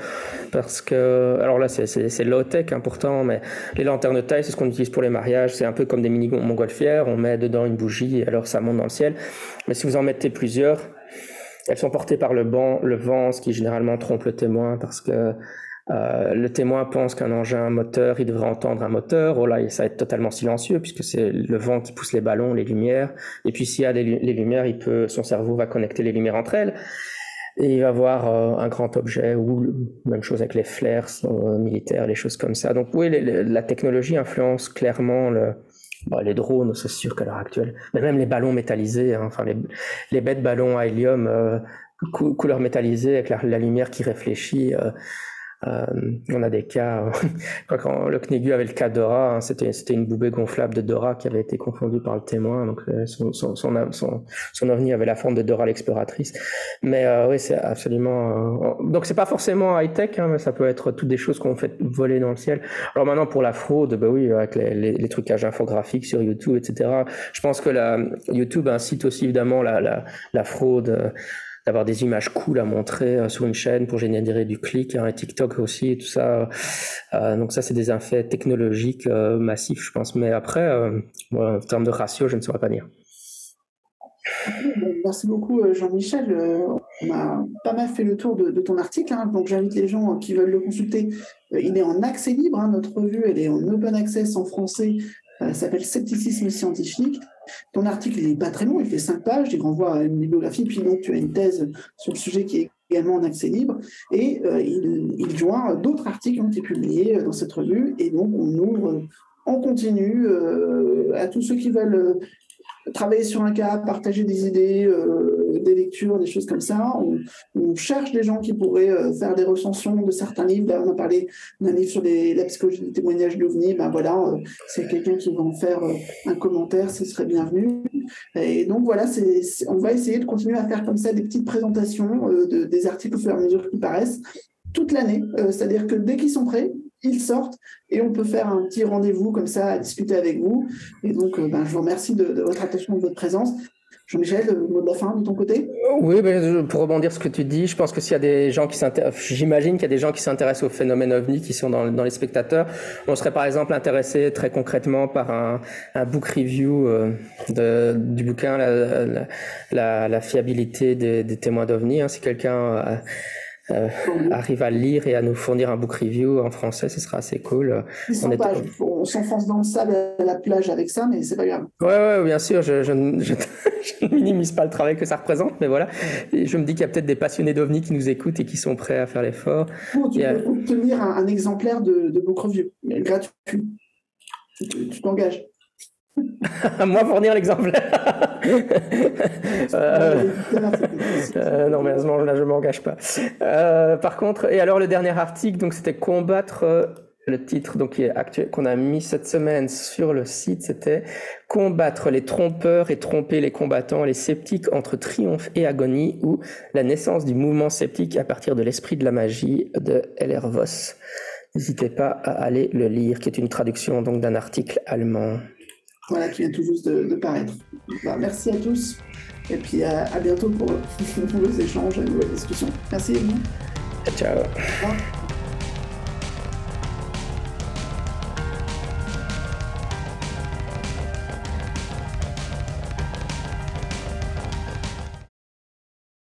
Parce que, alors là, c'est low-tech hein, mais les lanternes de taille, c'est ce qu'on utilise pour les mariages. C'est un peu comme des mini-montgolfières. On met dedans une bougie et alors ça monte dans le ciel. Mais si vous en mettez plusieurs, elles sont portées par le, banc, le vent, ce qui généralement trompe le témoin parce que euh, le témoin pense qu'un engin moteur, il devrait entendre un moteur. Oh là, ça va être totalement silencieux puisque c'est le vent qui pousse les ballons, les lumières. Et puis s'il y a les, lumières, il peut, son cerveau va connecter les lumières entre elles. Et il va voir euh, un grand objet ou même chose avec les flares euh, militaires, les choses comme ça. Donc oui, la technologie influence clairement le, les drones, c'est sûr qu'à l'heure actuelle, mais même les ballons métallisés, hein, enfin les, les bêtes ballons à hélium couleur métallisée avec la, lumière qui réfléchit. On a des cas, quand le CNEGU avait le cas Dora, hein, c'était, c'était une boubée gonflable de Dora qui avait été confondue par le témoin, donc euh, son, son, son, son, ovni avait la forme de Dora l'exploratrice. Mais euh, oui, c'est absolument... donc c'est pas forcément high-tech, hein, mais ça peut être toutes des choses qu'on fait voler dans le ciel. Alors maintenant pour la fraude, bah oui, avec les, les, les trucages infographiques sur YouTube, etc. Je pense que la, YouTube incite aussi évidemment la, la, la fraude d'avoir des images cool à montrer euh, sur une chaîne pour générer du clic, hein, et TikTok aussi, et tout ça. Euh, donc ça, c'est des effets technologiques euh, massifs, je pense. Mais après, en termes de ratio, je ne saurais pas dire. Merci beaucoup Jean-Michel. On a pas mal fait le tour de, ton article, hein. donc j'invite les gens qui veulent le consulter. Il est en accès libre, hein. notre revue, elle est en open access en français ça s'appelle Scepticisme scientifique. Ton article, n'est pas très long, il fait cinq pages, il renvoie à une bibliographie, puis donc tu as une thèse sur le sujet qui est également en accès libre, et euh, il, joint d'autres articles qui ont été publiés euh, dans cette revue, et donc on ouvre en continu euh, à tous ceux qui veulent travailler sur un cas, partager des idées, des lectures, des choses comme ça. On, cherche des gens qui pourraient faire des recensions de certains livres. Là, on a parlé d'un livre sur la psychologie des témoignages d'OVNI. Ben voilà, c'est quelqu'un qui va en faire un commentaire, ce serait bienvenu. Et donc voilà, on va essayer de continuer à faire comme ça des petites présentations de, des articles au fur et à mesure qu'ils paraissent toute l'année. c'est-à-dire que dès qu'ils sont prêts, ils sortent et on peut faire un petit rendez-vous comme ça à discuter avec vous. Et donc, euh, ben, je vous remercie de, votre attention, de votre présence. Jean-Michel, le mot de la fin de ton côté? Oui, ben, pour rebondir sur ce que tu dis, je pense que s'il y a des gens qui s'intéressent, j'imagine qu'il y a des gens qui s'intéressent au phénomène ovni qui sont dans, les spectateurs. On serait par exemple intéressé très concrètement par un, book review euh, du bouquin, la, fiabilité des, témoins d'ovni. Hein, si quelqu'un euh, euh, arrive à lire et à nous fournir un book review en français, ce sera assez cool. On, s'enfonce dans le sable à la plage avec ça, mais c'est pas grave. Ouais, ouais, bien sûr, je, je, ne minimise pas le travail que ça représente, mais voilà. je me dis qu'il y a peut-être des passionnés d'OVNI qui nous écoutent et qui sont prêts à faire l'effort. Tu peux obtenir un, exemplaire de, de book review, gratuit. Tu t'engages. Moi fournir l'exemplaire. Euh, euh, non, mais là, je m'engage pas. Euh, par contre, et alors le dernier article, donc c'était combattre. le titre donc qui est actuel qu'on a mis cette semaine sur le site, c'était combattre les trompeurs et tromper les combattants, les sceptiques entre triomphe et agonie, ou la naissance du mouvement sceptique à partir de l'esprit de la magie de Heller Voss. N'hésitez pas à aller le lire, qui est une traduction donc d'un article allemand voilà, qui vient tout juste de, paraître. Bah, merci à tous et puis à, bientôt pour, pour, les échanges et les discussions. Merci vous. Ciao.